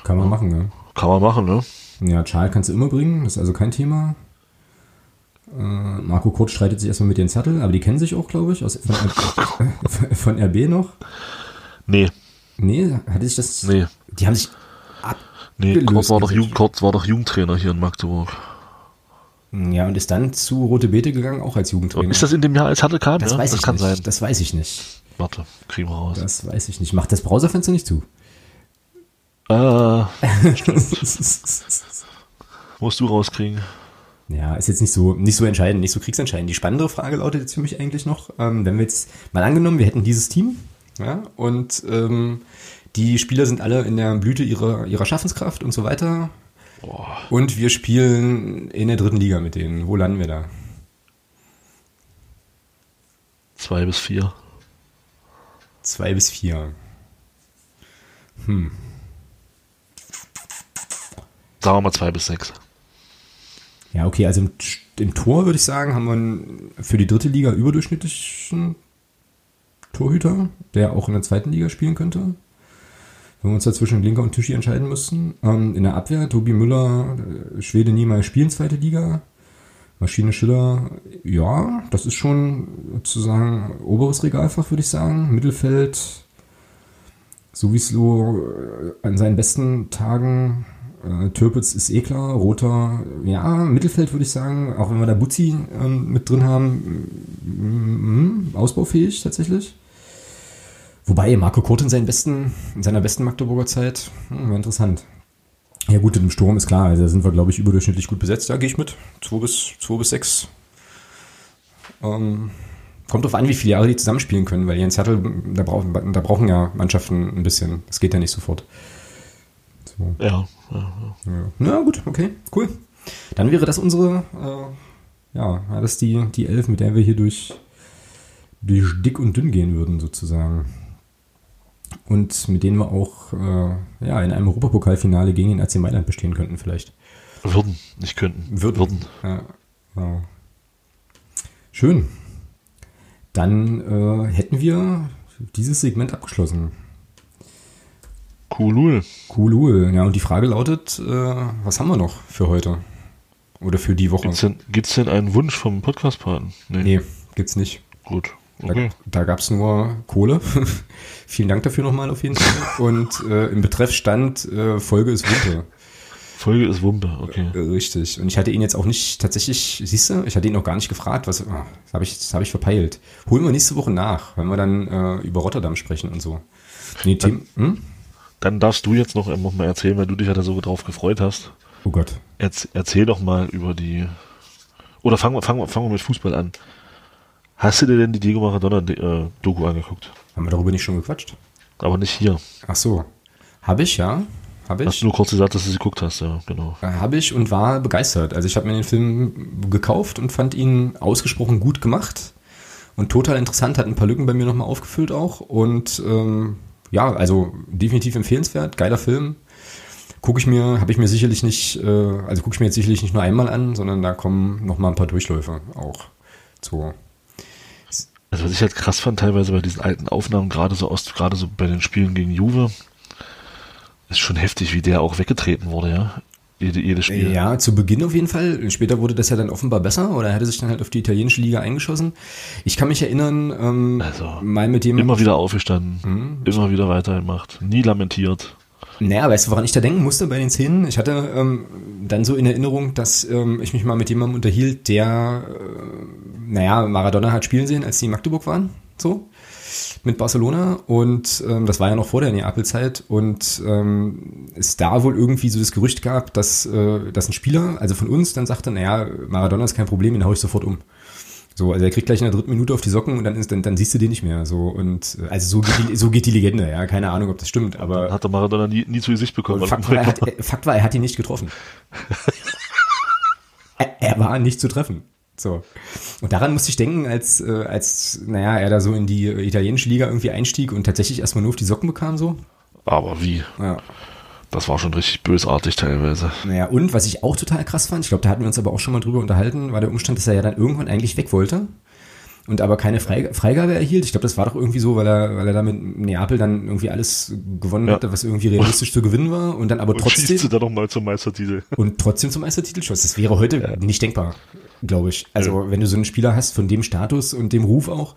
Kann man machen, ne? kann man machen, ne? Ja, Charles kannst du immer bringen, das ist also kein Thema. Äh, Marco Kurt streitet sich erstmal mit den Zettel, aber die kennen sich auch, glaube ich, aus, von, von RB noch. Nee, Nee, hatte sich das. nee, Die haben sich nee. abgelöst. Kurt war, doch. Jugend, Kurt war doch Jugendtrainer hier in Magdeburg. Ja, und ist dann zu Rote Beete gegangen, auch als Jugendtrainer. Ist das in dem Jahr, als hatte kam? das ja? weiß das ich kann nicht. sein. Das weiß ich nicht. Warte, kriegen wir raus. Das weiß ich nicht. Macht das Browserfenster nicht zu. Äh, musst du rauskriegen. Ja, ist jetzt nicht so, nicht so entscheidend, nicht so kriegsentscheidend. Die spannendere Frage lautet jetzt für mich eigentlich noch, ähm, wenn wir jetzt mal angenommen, wir hätten dieses Team, ja, und ähm, die Spieler sind alle in der Blüte ihrer, ihrer Schaffenskraft und so weiter. Und wir spielen in der dritten Liga mit denen. Wo landen wir da? Zwei bis vier. Zwei bis vier. Sagen wir mal zwei bis sechs. Ja, okay, also im, im Tor würde ich sagen, haben wir einen für die dritte Liga überdurchschnittlichen Torhüter, der auch in der zweiten Liga spielen könnte. Wenn wir uns da zwischen Linker und Tischi entscheiden müssten. Ähm, in der Abwehr, Tobi Müller, äh, Schwede Niemeyer spielen zweite Liga. Maschine Schiller, ja, das ist schon sozusagen oberes Regalfach, würde ich sagen. Mittelfeld, sowieso äh, an seinen besten Tagen äh, Türpitz ist eh klar, Roter, ja, Mittelfeld würde ich sagen, auch wenn wir da Butzi ähm, mit drin haben, mm, mm, ausbaufähig tatsächlich. Wobei Marco Kurt in, seinen besten, in seiner besten Magdeburger Zeit, hm, war interessant. Ja gut, im Sturm ist klar, also da sind wir, glaube ich, überdurchschnittlich gut besetzt, da gehe ich mit. 2 bis, 2 bis 6. Ähm, kommt drauf an, wie viele Jahre die zusammenspielen können, weil Jens Hertel, da, brauchen, da brauchen ja Mannschaften ein bisschen. Das geht ja nicht sofort. So. Ja, ja, ja. Na gut, okay, cool. Dann wäre das unsere, äh, ja, das ist die, die Elf, mit der wir hier durch, durch dick und dünn gehen würden, sozusagen. Und mit denen wir auch äh, ja, in einem Europapokalfinale gegen den AC Mailand bestehen könnten, vielleicht. Würden, nicht könnten. Würden. Ja, genau. Schön. Dann äh, hätten wir dieses Segment abgeschlossen. Cool. Cool. Ja, und die Frage lautet, äh, was haben wir noch für heute? Oder für die Woche? Gibt's denn, gibt's denn einen Wunsch vom Podcast-Paten? Nee, gibt's nicht. Gut. Da, Okay. da gab es nur Kohle. Vielen Dank dafür nochmal auf jeden Fall. Und äh, im Betreff stand, äh, Folge ist Wumpe. Folge ist Wumpe, okay. Äh, Richtig. Und ich hatte ihn jetzt auch nicht tatsächlich, siehst du, ich hatte ihn noch gar nicht gefragt, was, ah, das habe ich, das hab ich verpeilt. Holen wir nächste Woche nach, wenn wir dann äh, über Rotterdam sprechen und so. Nee, Tim, hm? Dann darfst du jetzt noch, noch mal erzählen, weil du dich ja da so drauf gefreut hast. Oh Gott. Erz, erzähl doch mal über die. Oder fangen wir, fangen wir mit Fußball an. Hast du dir denn die Diego Maradona-Doku angeguckt? Haben wir darüber nicht schon gequatscht? Aber nicht hier. Ach so. Habe ich, ja. Habe Hast ich. du nur kurz gesagt, dass du sie geguckt hast, ja, genau. Äh, Habe ich und war begeistert. Also ich habe mir den Film gekauft und fand ihn ausgesprochen gut gemacht und total interessant, hat ein paar Lücken bei mir nochmal aufgefüllt auch und ähm, ja, also definitiv empfehlenswert, geiler Film. Gucke ich mir, habe ich mir sicherlich nicht, äh, also gucke ich mir jetzt sicherlich nicht nur einmal an, sondern da kommen nochmal ein paar Durchläufe auch zu. Also was ich halt krass fand, teilweise bei diesen alten Aufnahmen, gerade so aus, gerade so bei den Spielen gegen Juve, ist schon heftig, wie der auch weggetreten wurde, ja. Jede, jedes Spiel. Ja, zu Beginn auf jeden Fall. Später wurde das ja dann offenbar besser oder er hatte sich dann halt auf die italienische Liga eingeschossen. Ich kann mich erinnern, ähm, Also, mal mit dem Immer wieder aufgestanden, Mhm. immer wieder weitergemacht, nie lamentiert. Naja, weißt du, woran ich da denken musste bei den Szenen? Ich hatte ähm, dann so in Erinnerung, dass ähm, ich mich mal mit jemandem unterhielt, der, äh, naja, Maradona hat spielen sehen, als die in Magdeburg waren, so, mit Barcelona. Und ähm, das war ja noch vor der Neapel-Zeit. Und ähm, es da wohl irgendwie so das Gerücht gab, dass, äh, dass ein Spieler, also von uns, dann sagte, naja, Maradona ist kein Problem, den hau ich sofort um. So, also er kriegt gleich in der dritten Minute auf die Socken und dann ist dann, dann siehst du den nicht mehr. So und äh, also so geht die, so geht die Legende, ja, keine Ahnung, ob das stimmt, aber Hat der Maradona nie, nie zu Gesicht bekommen. Fakt war, er hat, äh, Fakt war, er hat ihn nicht getroffen. er, er war nicht zu treffen. So. Und daran musste ich denken, als, äh, als, naja, er da so in die italienische Liga irgendwie einstieg und tatsächlich erstmal nur auf die Socken bekam, so. Aber wie? Ja. Das war schon richtig bösartig teilweise. Naja, und was ich auch total krass fand, ich glaube, da hatten wir uns aber auch schon mal drüber unterhalten, war der Umstand, dass er ja dann irgendwann eigentlich weg wollte und aber keine Freig Freigabe erhielt. Ich glaube, das war doch irgendwie so, weil er, weil er da mit Neapel dann irgendwie alles gewonnen Ja. hatte, was irgendwie realistisch zu gewinnen war und dann aber Und trotzdem. schießt du da noch mal zum Meistertitel. und trotzdem zum Meistertitel schoss. Das wäre heute nicht denkbar, glaube ich. Also wenn du so einen Spieler hast von dem Status und dem Ruf auch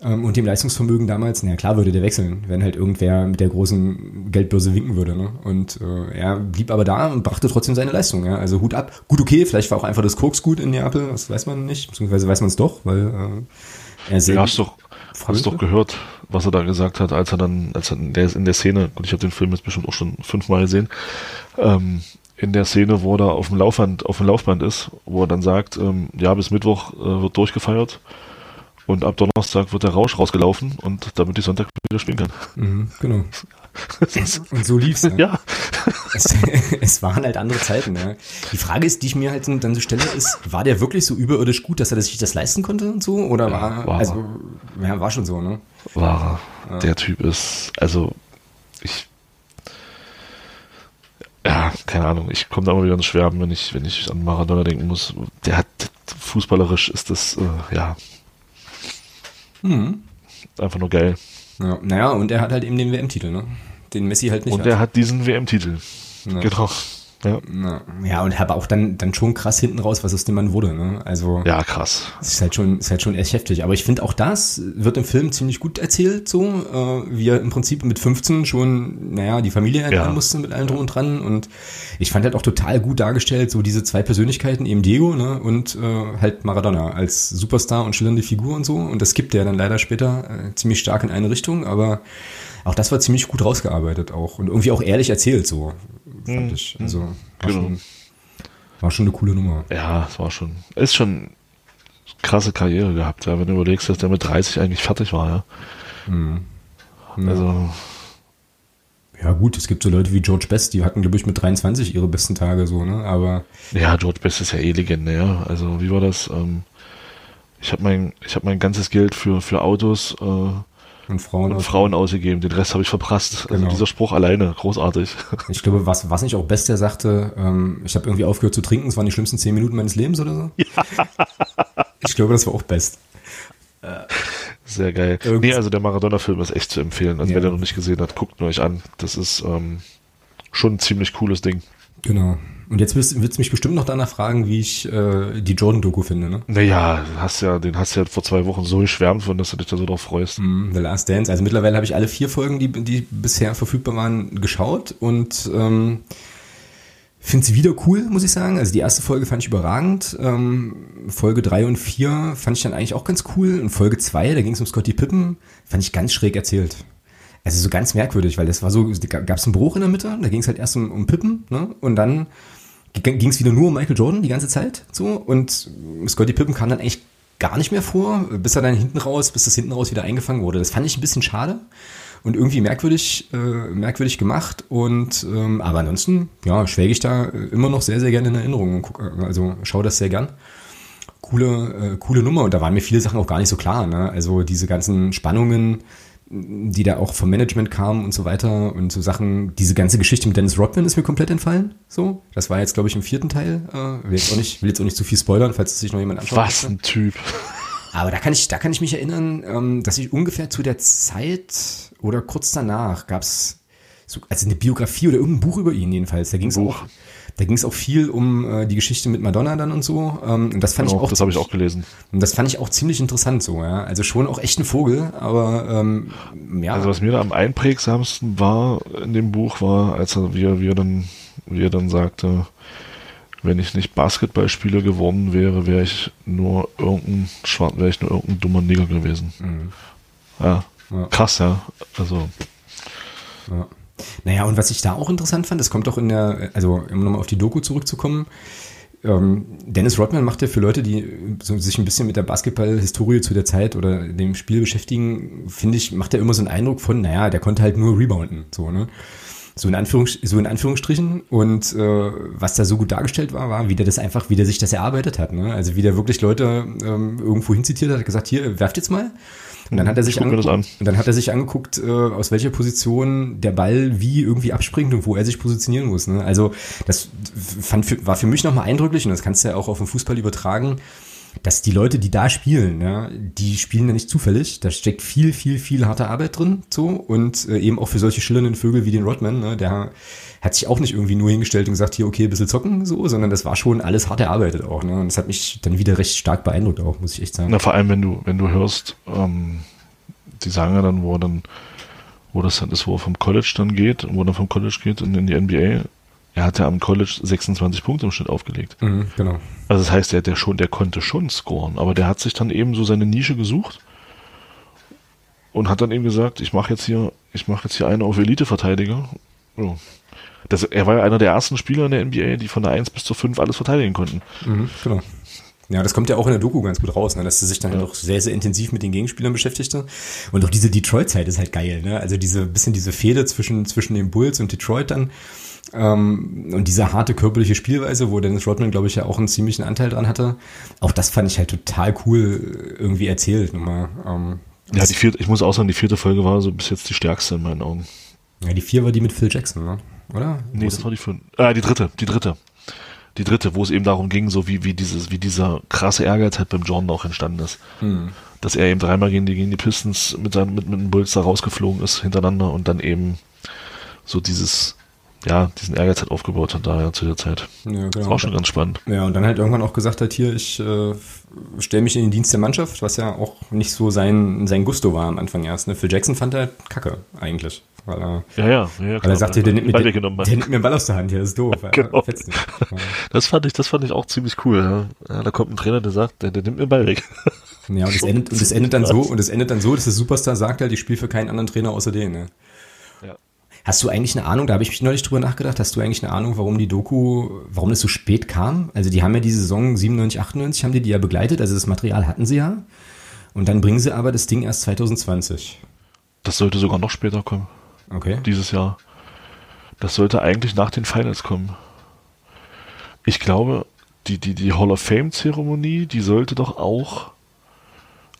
und dem Leistungsvermögen damals, na klar würde der wechseln, wenn halt irgendwer mit der großen Geldbörse winken würde. Ne? Und äh, er blieb aber da und brachte trotzdem seine Leistung. Ja? Also Hut ab. Gut, okay, vielleicht war auch einfach das Koks gut in Neapel, das weiß man nicht, beziehungsweise weiß man es doch, weil äh, er sehr. Ja, hast doch, hast doch gehört, was er da gesagt hat, als er dann, als er in der, in der Szene, und ich habe den Film jetzt bestimmt auch schon fünfmal gesehen, ähm, in der Szene, wo er auf dem Laufband, auf dem Laufband ist, wo er dann sagt, ähm, ja, bis Mittwoch äh, wird durchgefeiert und ab Donnerstag wird der Rausch rausgelaufen und damit ich Sonntag wieder spielen kann. Mhm, genau. und so lief's. Ne? Ja. Es, es, waren halt andere Zeiten. Ne? Die Frage ist, die ich mir halt dann so stelle, ist, war der wirklich so überirdisch gut, dass er sich das leisten konnte und so? Oder war, war also, ja, war schon so, ne? War ja. Der Typ ist, also, ich, ja, keine Ahnung, ich komme da immer wieder ins Schwärmen, wenn ich, wenn ich an Maradona denken muss. Der hat, fußballerisch ist das, äh, ja, Mhm. Einfach nur geil. Ja, naja, und er hat halt eben den WM-Titel, ne? Den Messi halt nicht Und hat. er hat diesen WM-Titel. Ja. Genau. Ja. ja, und habe auch dann, dann schon krass hinten raus, was aus dem Mann wurde. Ne? Also, ja, krass. Ist halt schon, ist halt schon echt heftig. Aber ich finde auch das wird im Film ziemlich gut erzählt, so äh, wie er im Prinzip mit 15 schon, naja, die Familie ernähren ja. musste mit allem drum und dran. Und ich fand halt auch total gut dargestellt, so diese zwei Persönlichkeiten, eben Diego ne, und äh, halt Maradona als Superstar und schillernde Figur und so. Und das gibt er dann leider später äh, ziemlich stark in eine Richtung, aber auch das war ziemlich gut rausgearbeitet auch und irgendwie auch ehrlich erzählt so fand mhm. ich. Also war, genau. schon, war schon eine coole Nummer. Ja, es war schon, ist schon krasse Karriere gehabt, ja, wenn du überlegst, dass der mit 30 eigentlich fertig war, ja. Mhm. Also. Ja, gut, es gibt so Leute wie George Best, die hatten, glaube ich, mit 23 ihre besten Tage so, ne? Aber. Ja, George Best ist ja eh legendär. Also, wie war das? Ähm, ich habe mein, ich hab mein ganzes Geld für, für Autos äh, und Frauen, und Frauen ausgegeben. Den Rest habe ich verprasst. Also genau. Also dieser Spruch alleine, großartig. Ich glaube, was, was nicht auch Best der sagte, ähm, ich habe irgendwie aufgehört zu trinken, es waren die schlimmsten zehn Minuten meines Lebens oder so. Ja. Ich glaube, das war auch Best. Sehr geil. Irgendwie nee, also der Maradona-Film ist echt zu empfehlen. Also ja. wer den noch nicht gesehen hat, guckt ihn euch an. Das ist ähm, schon ein ziemlich cooles Ding. Genau. Und jetzt wirst du mich bestimmt noch danach fragen, wie ich äh, die Jordan-Doku finde, ne? Naja, hast ja, den hast du ja vor zwei Wochen so geschwärmt von, dass du dich da so drauf freust. Mm, The Last Dance. Also mittlerweile habe ich alle vier Folgen, die, die bisher verfügbar waren, geschaut und ähm, finde sie wieder cool, muss ich sagen. Also die erste Folge fand ich überragend. Ähm, Folge drei und vier fand ich dann eigentlich auch ganz cool. Und Folge zwei, da ging es um Scotty Pippen, fand ich ganz schräg erzählt. Also so ganz merkwürdig, weil das war so, gab es einen Bruch in der Mitte, da ging es halt erst um, um Pippen, ne? Und dann ging es wieder nur um Michael Jordan die ganze Zeit so und Scotty Pippen kam dann eigentlich gar nicht mehr vor, bis er dann hinten raus, bis das hinten raus wieder eingefangen wurde. Das fand ich ein bisschen schade und irgendwie merkwürdig, äh, merkwürdig gemacht und ähm, aber ansonsten ja schwelge ich da immer noch sehr sehr gerne in Erinnerung guck, also schaue das sehr gern. Coole, äh, coole Nummer und da waren mir viele Sachen auch gar nicht so klar. Ne? Also diese ganzen Spannungen, die da auch vom Management kamen und so weiter und so Sachen. Diese ganze Geschichte mit Dennis Rodman ist mir komplett entfallen. So, das war jetzt glaube ich im vierten Teil. Äh, will jetzt auch nicht, will jetzt auch nicht zu viel spoilern, falls es sich noch jemand anschaut. Was ein Typ. Aber da kann ich, da kann ich mich erinnern, ähm, dass ich ungefähr zu der Zeit oder kurz danach gab es so, also eine Biografie oder irgendein Buch über ihn jedenfalls. Da ging es auch da ging es auch viel um äh, die Geschichte mit Madonna dann und so. Ähm, und das fand genau, ich auch. Das habe ich auch gelesen. Und das fand ich auch ziemlich interessant so, ja. Also schon auch echt ein Vogel, aber ähm, ja. Also was mir da am einprägsamsten war in dem Buch war, als er, wie er, wie er dann, wie er dann sagte, wenn ich nicht Basketballspieler geworden wäre, wäre ich nur irgendein Schwarz, wäre ich nur irgendein dummer Nigger gewesen. Mhm. Ja. ja. Krass, ja. Also. Ja. Naja, und was ich da auch interessant fand, das kommt auch in der, also um nochmal auf die Doku zurückzukommen, ähm, Dennis Rodman macht ja für Leute, die so sich ein bisschen mit der Basketball-Historie zu der Zeit oder dem Spiel beschäftigen, finde ich, macht er immer so einen Eindruck von, naja, der konnte halt nur rebounden, so, ne? So in, Anführungs so in Anführungsstrichen. Und äh, was da so gut dargestellt war, war, wie der das einfach, wie der sich das erarbeitet hat. Ne? Also wie der wirklich Leute ähm, irgendwo hinzitiert hat, gesagt, hier, werft jetzt mal. Und dann hat er sich angeguckt, an. dann hat er sich angeguckt, äh, aus welcher Position der Ball wie irgendwie abspringt und wo er sich positionieren muss. Ne? Also das fand für, war für mich nochmal eindrücklich und das kannst du ja auch auf den Fußball übertragen dass die Leute, die da spielen, ja, die spielen ja nicht zufällig. Da steckt viel, viel, viel harte Arbeit drin, so und äh, eben auch für solche schillernden Vögel wie den Rodman, ne, der hat sich auch nicht irgendwie nur hingestellt und gesagt, hier, okay, ein bisschen zocken, so, sondern das war schon alles hart erarbeitet auch, ne, und das hat mich dann wieder recht stark beeindruckt auch, muss ich echt sagen. Na, vor allem, wenn du, wenn du hörst, ähm, die sagen ja dann, wo dann, wo das dann ist, wo er vom College dann geht, wo er vom College geht und in die NBA, er hat ja am College 26 Punkte im Schnitt aufgelegt. Mhm, genau. Also das heißt, der, der schon, der konnte schon scoren, aber der hat sich dann eben so seine Nische gesucht und hat dann eben gesagt, ich mache jetzt hier, ich mache jetzt hier einen auf Elite-Verteidiger. Ja. Das, er war ja einer der ersten Spieler in der NBA, die von der 1 bis zur 5 alles verteidigen konnten. Mhm, genau. Ja, das kommt ja auch in der Doku ganz gut raus, ne? dass er sich dann ja. auch sehr, sehr intensiv mit den Gegenspielern beschäftigte. Und auch diese Detroit-Zeit ist halt geil, ne? Also diese bisschen diese Fehde zwischen, zwischen den Bulls und Detroit dann. Ähm, und diese harte körperliche Spielweise, wo Dennis Rodman, glaube ich, ja auch einen ziemlichen Anteil dran hatte. Auch das fand ich halt total cool irgendwie erzählt. Nochmal, ähm, ja, die vierte, ich muss auch sagen, die vierte Folge war so bis jetzt die stärkste in meinen Augen. Ja, die vier war die mit Phil Jackson, ne? oder? Nee, das war die fünf. Äh, die dritte, die dritte die dritte, wo es eben darum ging, so wie, wie dieses, wie dieser krasse Ehrgeiz halt beim Jordan auch entstanden ist. Hm. Dass er eben dreimal gegen die, gegen die Pistons mit seinem, mit, mit dem Bulls da rausgeflogen ist hintereinander und dann eben so dieses, ja, diesen Ehrgeiz halt aufgebaut hat da ja, zu der Zeit. Ja, genau. Das war auch schon ganz spannend. Ja, und dann halt irgendwann auch gesagt hat, hier, ich äh, stelle mich in den Dienst der Mannschaft, was ja auch nicht so sein, sein Gusto war am Anfang erst. Ne? Phil Jackson fand er kacke, eigentlich weil er, ja, ja, ja, weil er sagte, der nimmt, mir, der, der nimmt mir den Ball aus der Hand, hier das ist doof. genau. Das fand ich, das fand ich auch ziemlich cool. Ja. da kommt ein Trainer, der sagt, der, der nimmt mir den Ball weg. Ja, und es endet, und endet dann so, und es endet dann so, dass der Superstar sagt halt, ich spiele für keinen anderen Trainer außer den. Ne? Hast du eigentlich eine Ahnung, da habe ich mich neulich drüber nachgedacht, hast du eigentlich eine Ahnung, warum die Doku, warum das so spät kam? Also die haben ja die Saison 97, 98, haben die die ja begleitet, also das Material hatten sie ja. Und dann bringen sie aber das Ding erst 2020. Das sollte sogar noch später kommen. Okay. Dieses Jahr. Das sollte eigentlich nach den Finals kommen. Ich glaube, die, die, die Hall of Fame-Zeremonie, die sollte doch auch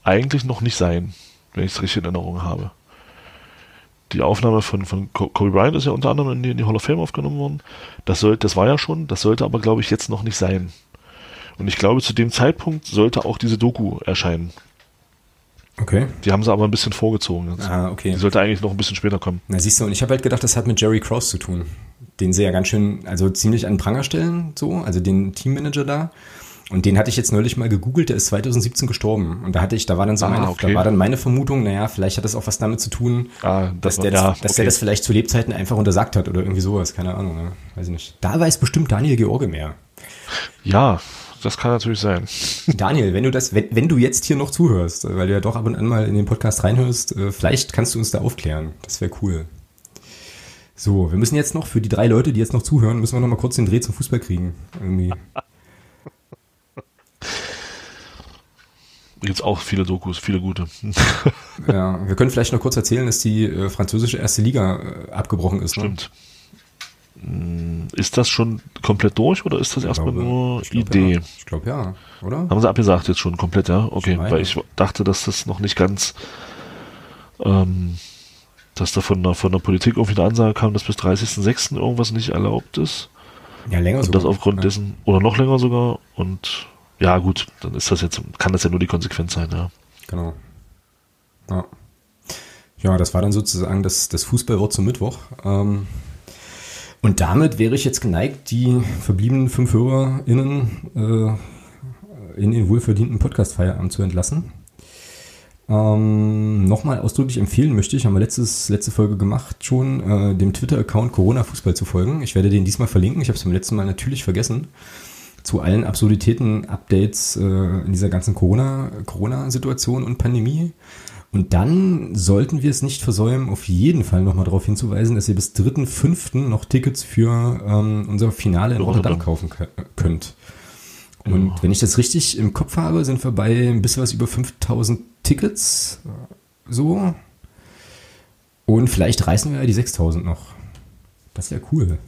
eigentlich noch nicht sein, wenn ich es richtig in Erinnerung habe. Die Aufnahme von, von Kobe Bryant ist ja unter anderem in die, in die Hall of Fame aufgenommen worden. Das, soll, das war ja schon, das sollte aber, glaube ich, jetzt noch nicht sein. Und ich glaube, zu dem Zeitpunkt sollte auch diese Doku erscheinen. Okay. Die haben sie aber ein bisschen vorgezogen jetzt. Ah, okay. Die sollte eigentlich noch ein bisschen später kommen. Na, siehst du, und ich habe halt gedacht, das hat mit Jerry Krause zu tun. Den sie ja ganz schön, also ziemlich an Pranger stellen, so, also den Teammanager da. Und den hatte ich jetzt neulich mal gegoogelt, der ist 2017 gestorben. Und da hatte ich, da war dann so ah, meine, okay. da war dann meine Vermutung, naja, vielleicht hat das auch was damit zu tun, ah, das dass, der, ja, das, dass okay. der das vielleicht zu Lebzeiten einfach untersagt hat oder irgendwie sowas, keine Ahnung, ne? weiß ich nicht. Da weiß bestimmt Daniel George mehr. Ja, das kann natürlich sein. Daniel, wenn du das, wenn, wenn du jetzt hier noch zuhörst, weil du ja doch ab und an mal in den Podcast reinhörst, äh, vielleicht kannst du uns da aufklären. Das wäre cool. So, wir müssen jetzt noch, für die drei Leute, die jetzt noch zuhören, müssen wir noch mal kurz den Dreh zum Fußball kriegen. Irgendwie. Gibt auch viele Dokus, viele gute. ja, wir können vielleicht noch kurz erzählen, dass die äh, französische erste Liga äh, abgebrochen ist. Ne? Stimmt. Ne? Ist das schon komplett durch oder ist das ich erstmal glaube, nur ich glaub, Idee? Ja. Ich glaube ja, oder? Haben sie abgesagt jetzt schon komplett, ja? Okay, weil ich dachte, dass das noch nicht ganz, ähm, dass da von der, von der Politik irgendwie eine Ansage kam, dass bis 30.06. irgendwas nicht erlaubt ist. Ja, länger und sogar. Und das aufgrund ja. dessen, oder noch länger sogar. Und ja, gut, dann ist das jetzt, kann das ja nur die Konsequenz sein, ja. Genau. Ja. Ja, das war dann sozusagen das, das Fußballwort zum Mittwoch. Ähm, und damit wäre ich jetzt geneigt, die verbliebenen fünf HörerInnen äh, in den wohlverdienten Podcast-Feierabend zu entlassen. Ähm, Nochmal ausdrücklich empfehlen möchte ich, haben wir letztes, letzte Folge gemacht schon, äh, dem Twitter-Account Corona Fußball zu folgen. Ich werde den diesmal verlinken. Ich habe es beim letzten Mal natürlich vergessen. Zu allen Absurditäten, Updates äh, in dieser ganzen Corona-Situation Corona und Pandemie. Und dann sollten wir es nicht versäumen, auf jeden Fall nochmal darauf hinzuweisen, dass ihr bis 3.5. noch Tickets für ähm, unser Finale in Rotterdam, kaufen könnt. Und wenn ich das richtig im Kopf habe, sind wir bei ein bisschen was über 5000 Tickets. So. Und vielleicht reißen wir ja die 6000 noch. Das wäre cool.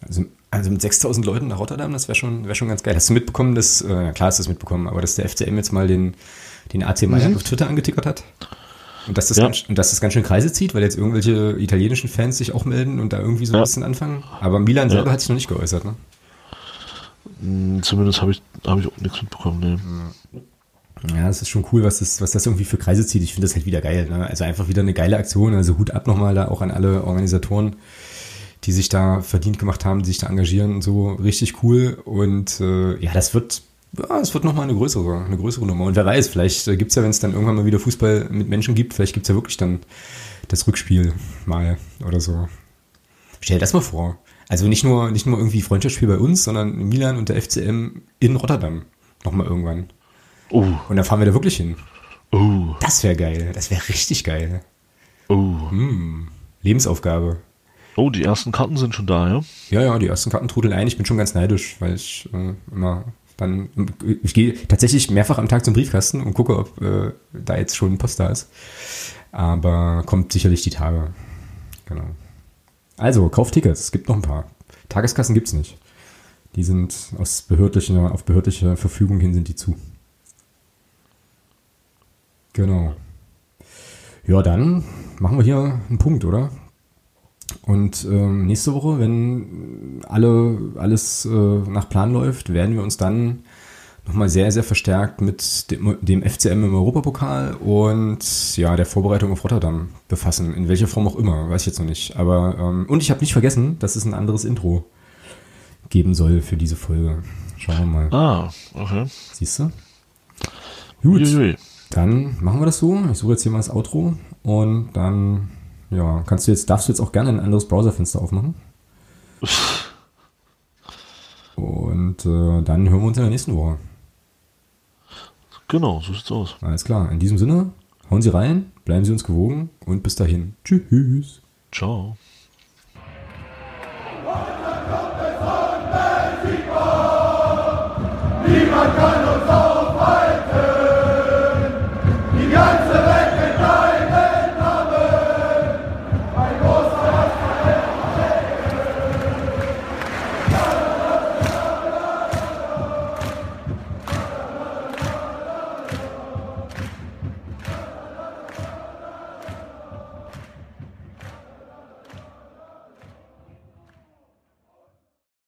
Also, also mit 6000 Leuten nach Rotterdam, das wäre schon, wär schon ganz geil. Hast du mitbekommen, dass, äh, klar hast du es mitbekommen, aber dass der FCM jetzt mal den den AC Mailand mhm. auf Twitter angetickert hat. Und dass, das ja. ganz, und dass das ganz schön Kreise zieht, weil jetzt irgendwelche italienischen Fans sich auch melden und da irgendwie so ein ja. bisschen anfangen. Aber Milan selber ja. hat sich noch nicht geäußert, ne? Hm, zumindest habe ich, hab ich auch nichts mitbekommen, ne. Ja, es ist schon cool, was das, was das irgendwie für Kreise zieht. Ich finde das halt wieder geil. Ne? Also einfach wieder eine geile Aktion. Also Hut ab nochmal da auch an alle Organisatoren, die sich da verdient gemacht haben, die sich da engagieren und so. Richtig cool. Und äh, ja, das wird ja, es wird nochmal eine größere, eine größere Nummer. Und wer weiß, vielleicht äh, gibt es ja, wenn es dann irgendwann mal wieder Fußball mit Menschen gibt, vielleicht gibt es ja wirklich dann das Rückspiel mal oder so. Stell dir das mal vor. Also nicht nur, nicht nur irgendwie Freundschaftsspiel bei uns, sondern Milan und der FCM in Rotterdam. Nochmal irgendwann. Oh, Und dann fahren wir da wirklich hin. oh, Das wäre geil. Das wäre richtig geil. oh. Lebensaufgabe. Oh, die ersten Karten sind schon da, ja? Ja, ja, die ersten Karten trudeln ein. Ich bin schon ganz neidisch, weil ich äh, immer dann, ich gehe tatsächlich mehrfach am Tag zum Briefkasten und gucke, ob äh, da jetzt schon Post da ist. Aber kommt sicherlich die Tage. Genau. Also, kauft Tickets. Es gibt noch ein paar. Tageskassen gibt's nicht. Die sind aus behördlicher, auf behördliche Verfügung hin sind die zu. Genau. Ja, dann machen wir hier einen Punkt, oder? Und ähm, nächste Woche, wenn alle, alles äh, nach Plan läuft, werden wir uns dann nochmal sehr, sehr verstärkt mit dem, dem FCM im Europapokal und ja, der Vorbereitung auf Rotterdam befassen. In welcher Form auch immer, weiß ich jetzt noch nicht. Aber ähm, und ich habe nicht vergessen, dass es ein anderes Intro geben soll für diese Folge. Schauen wir mal. Ah, okay. Siehst du? Gut, Uiuiui. dann machen wir das so. Ich suche jetzt hier mal das Outro und dann ja, kannst du jetzt, darfst du jetzt auch gerne ein anderes Browserfenster aufmachen. Und äh, dann hören wir uns in der nächsten Woche. Genau, so sieht's aus. Alles klar. In diesem Sinne, hauen Sie rein, bleiben Sie uns gewogen und bis dahin. Tschüss. Ciao. Niemand kann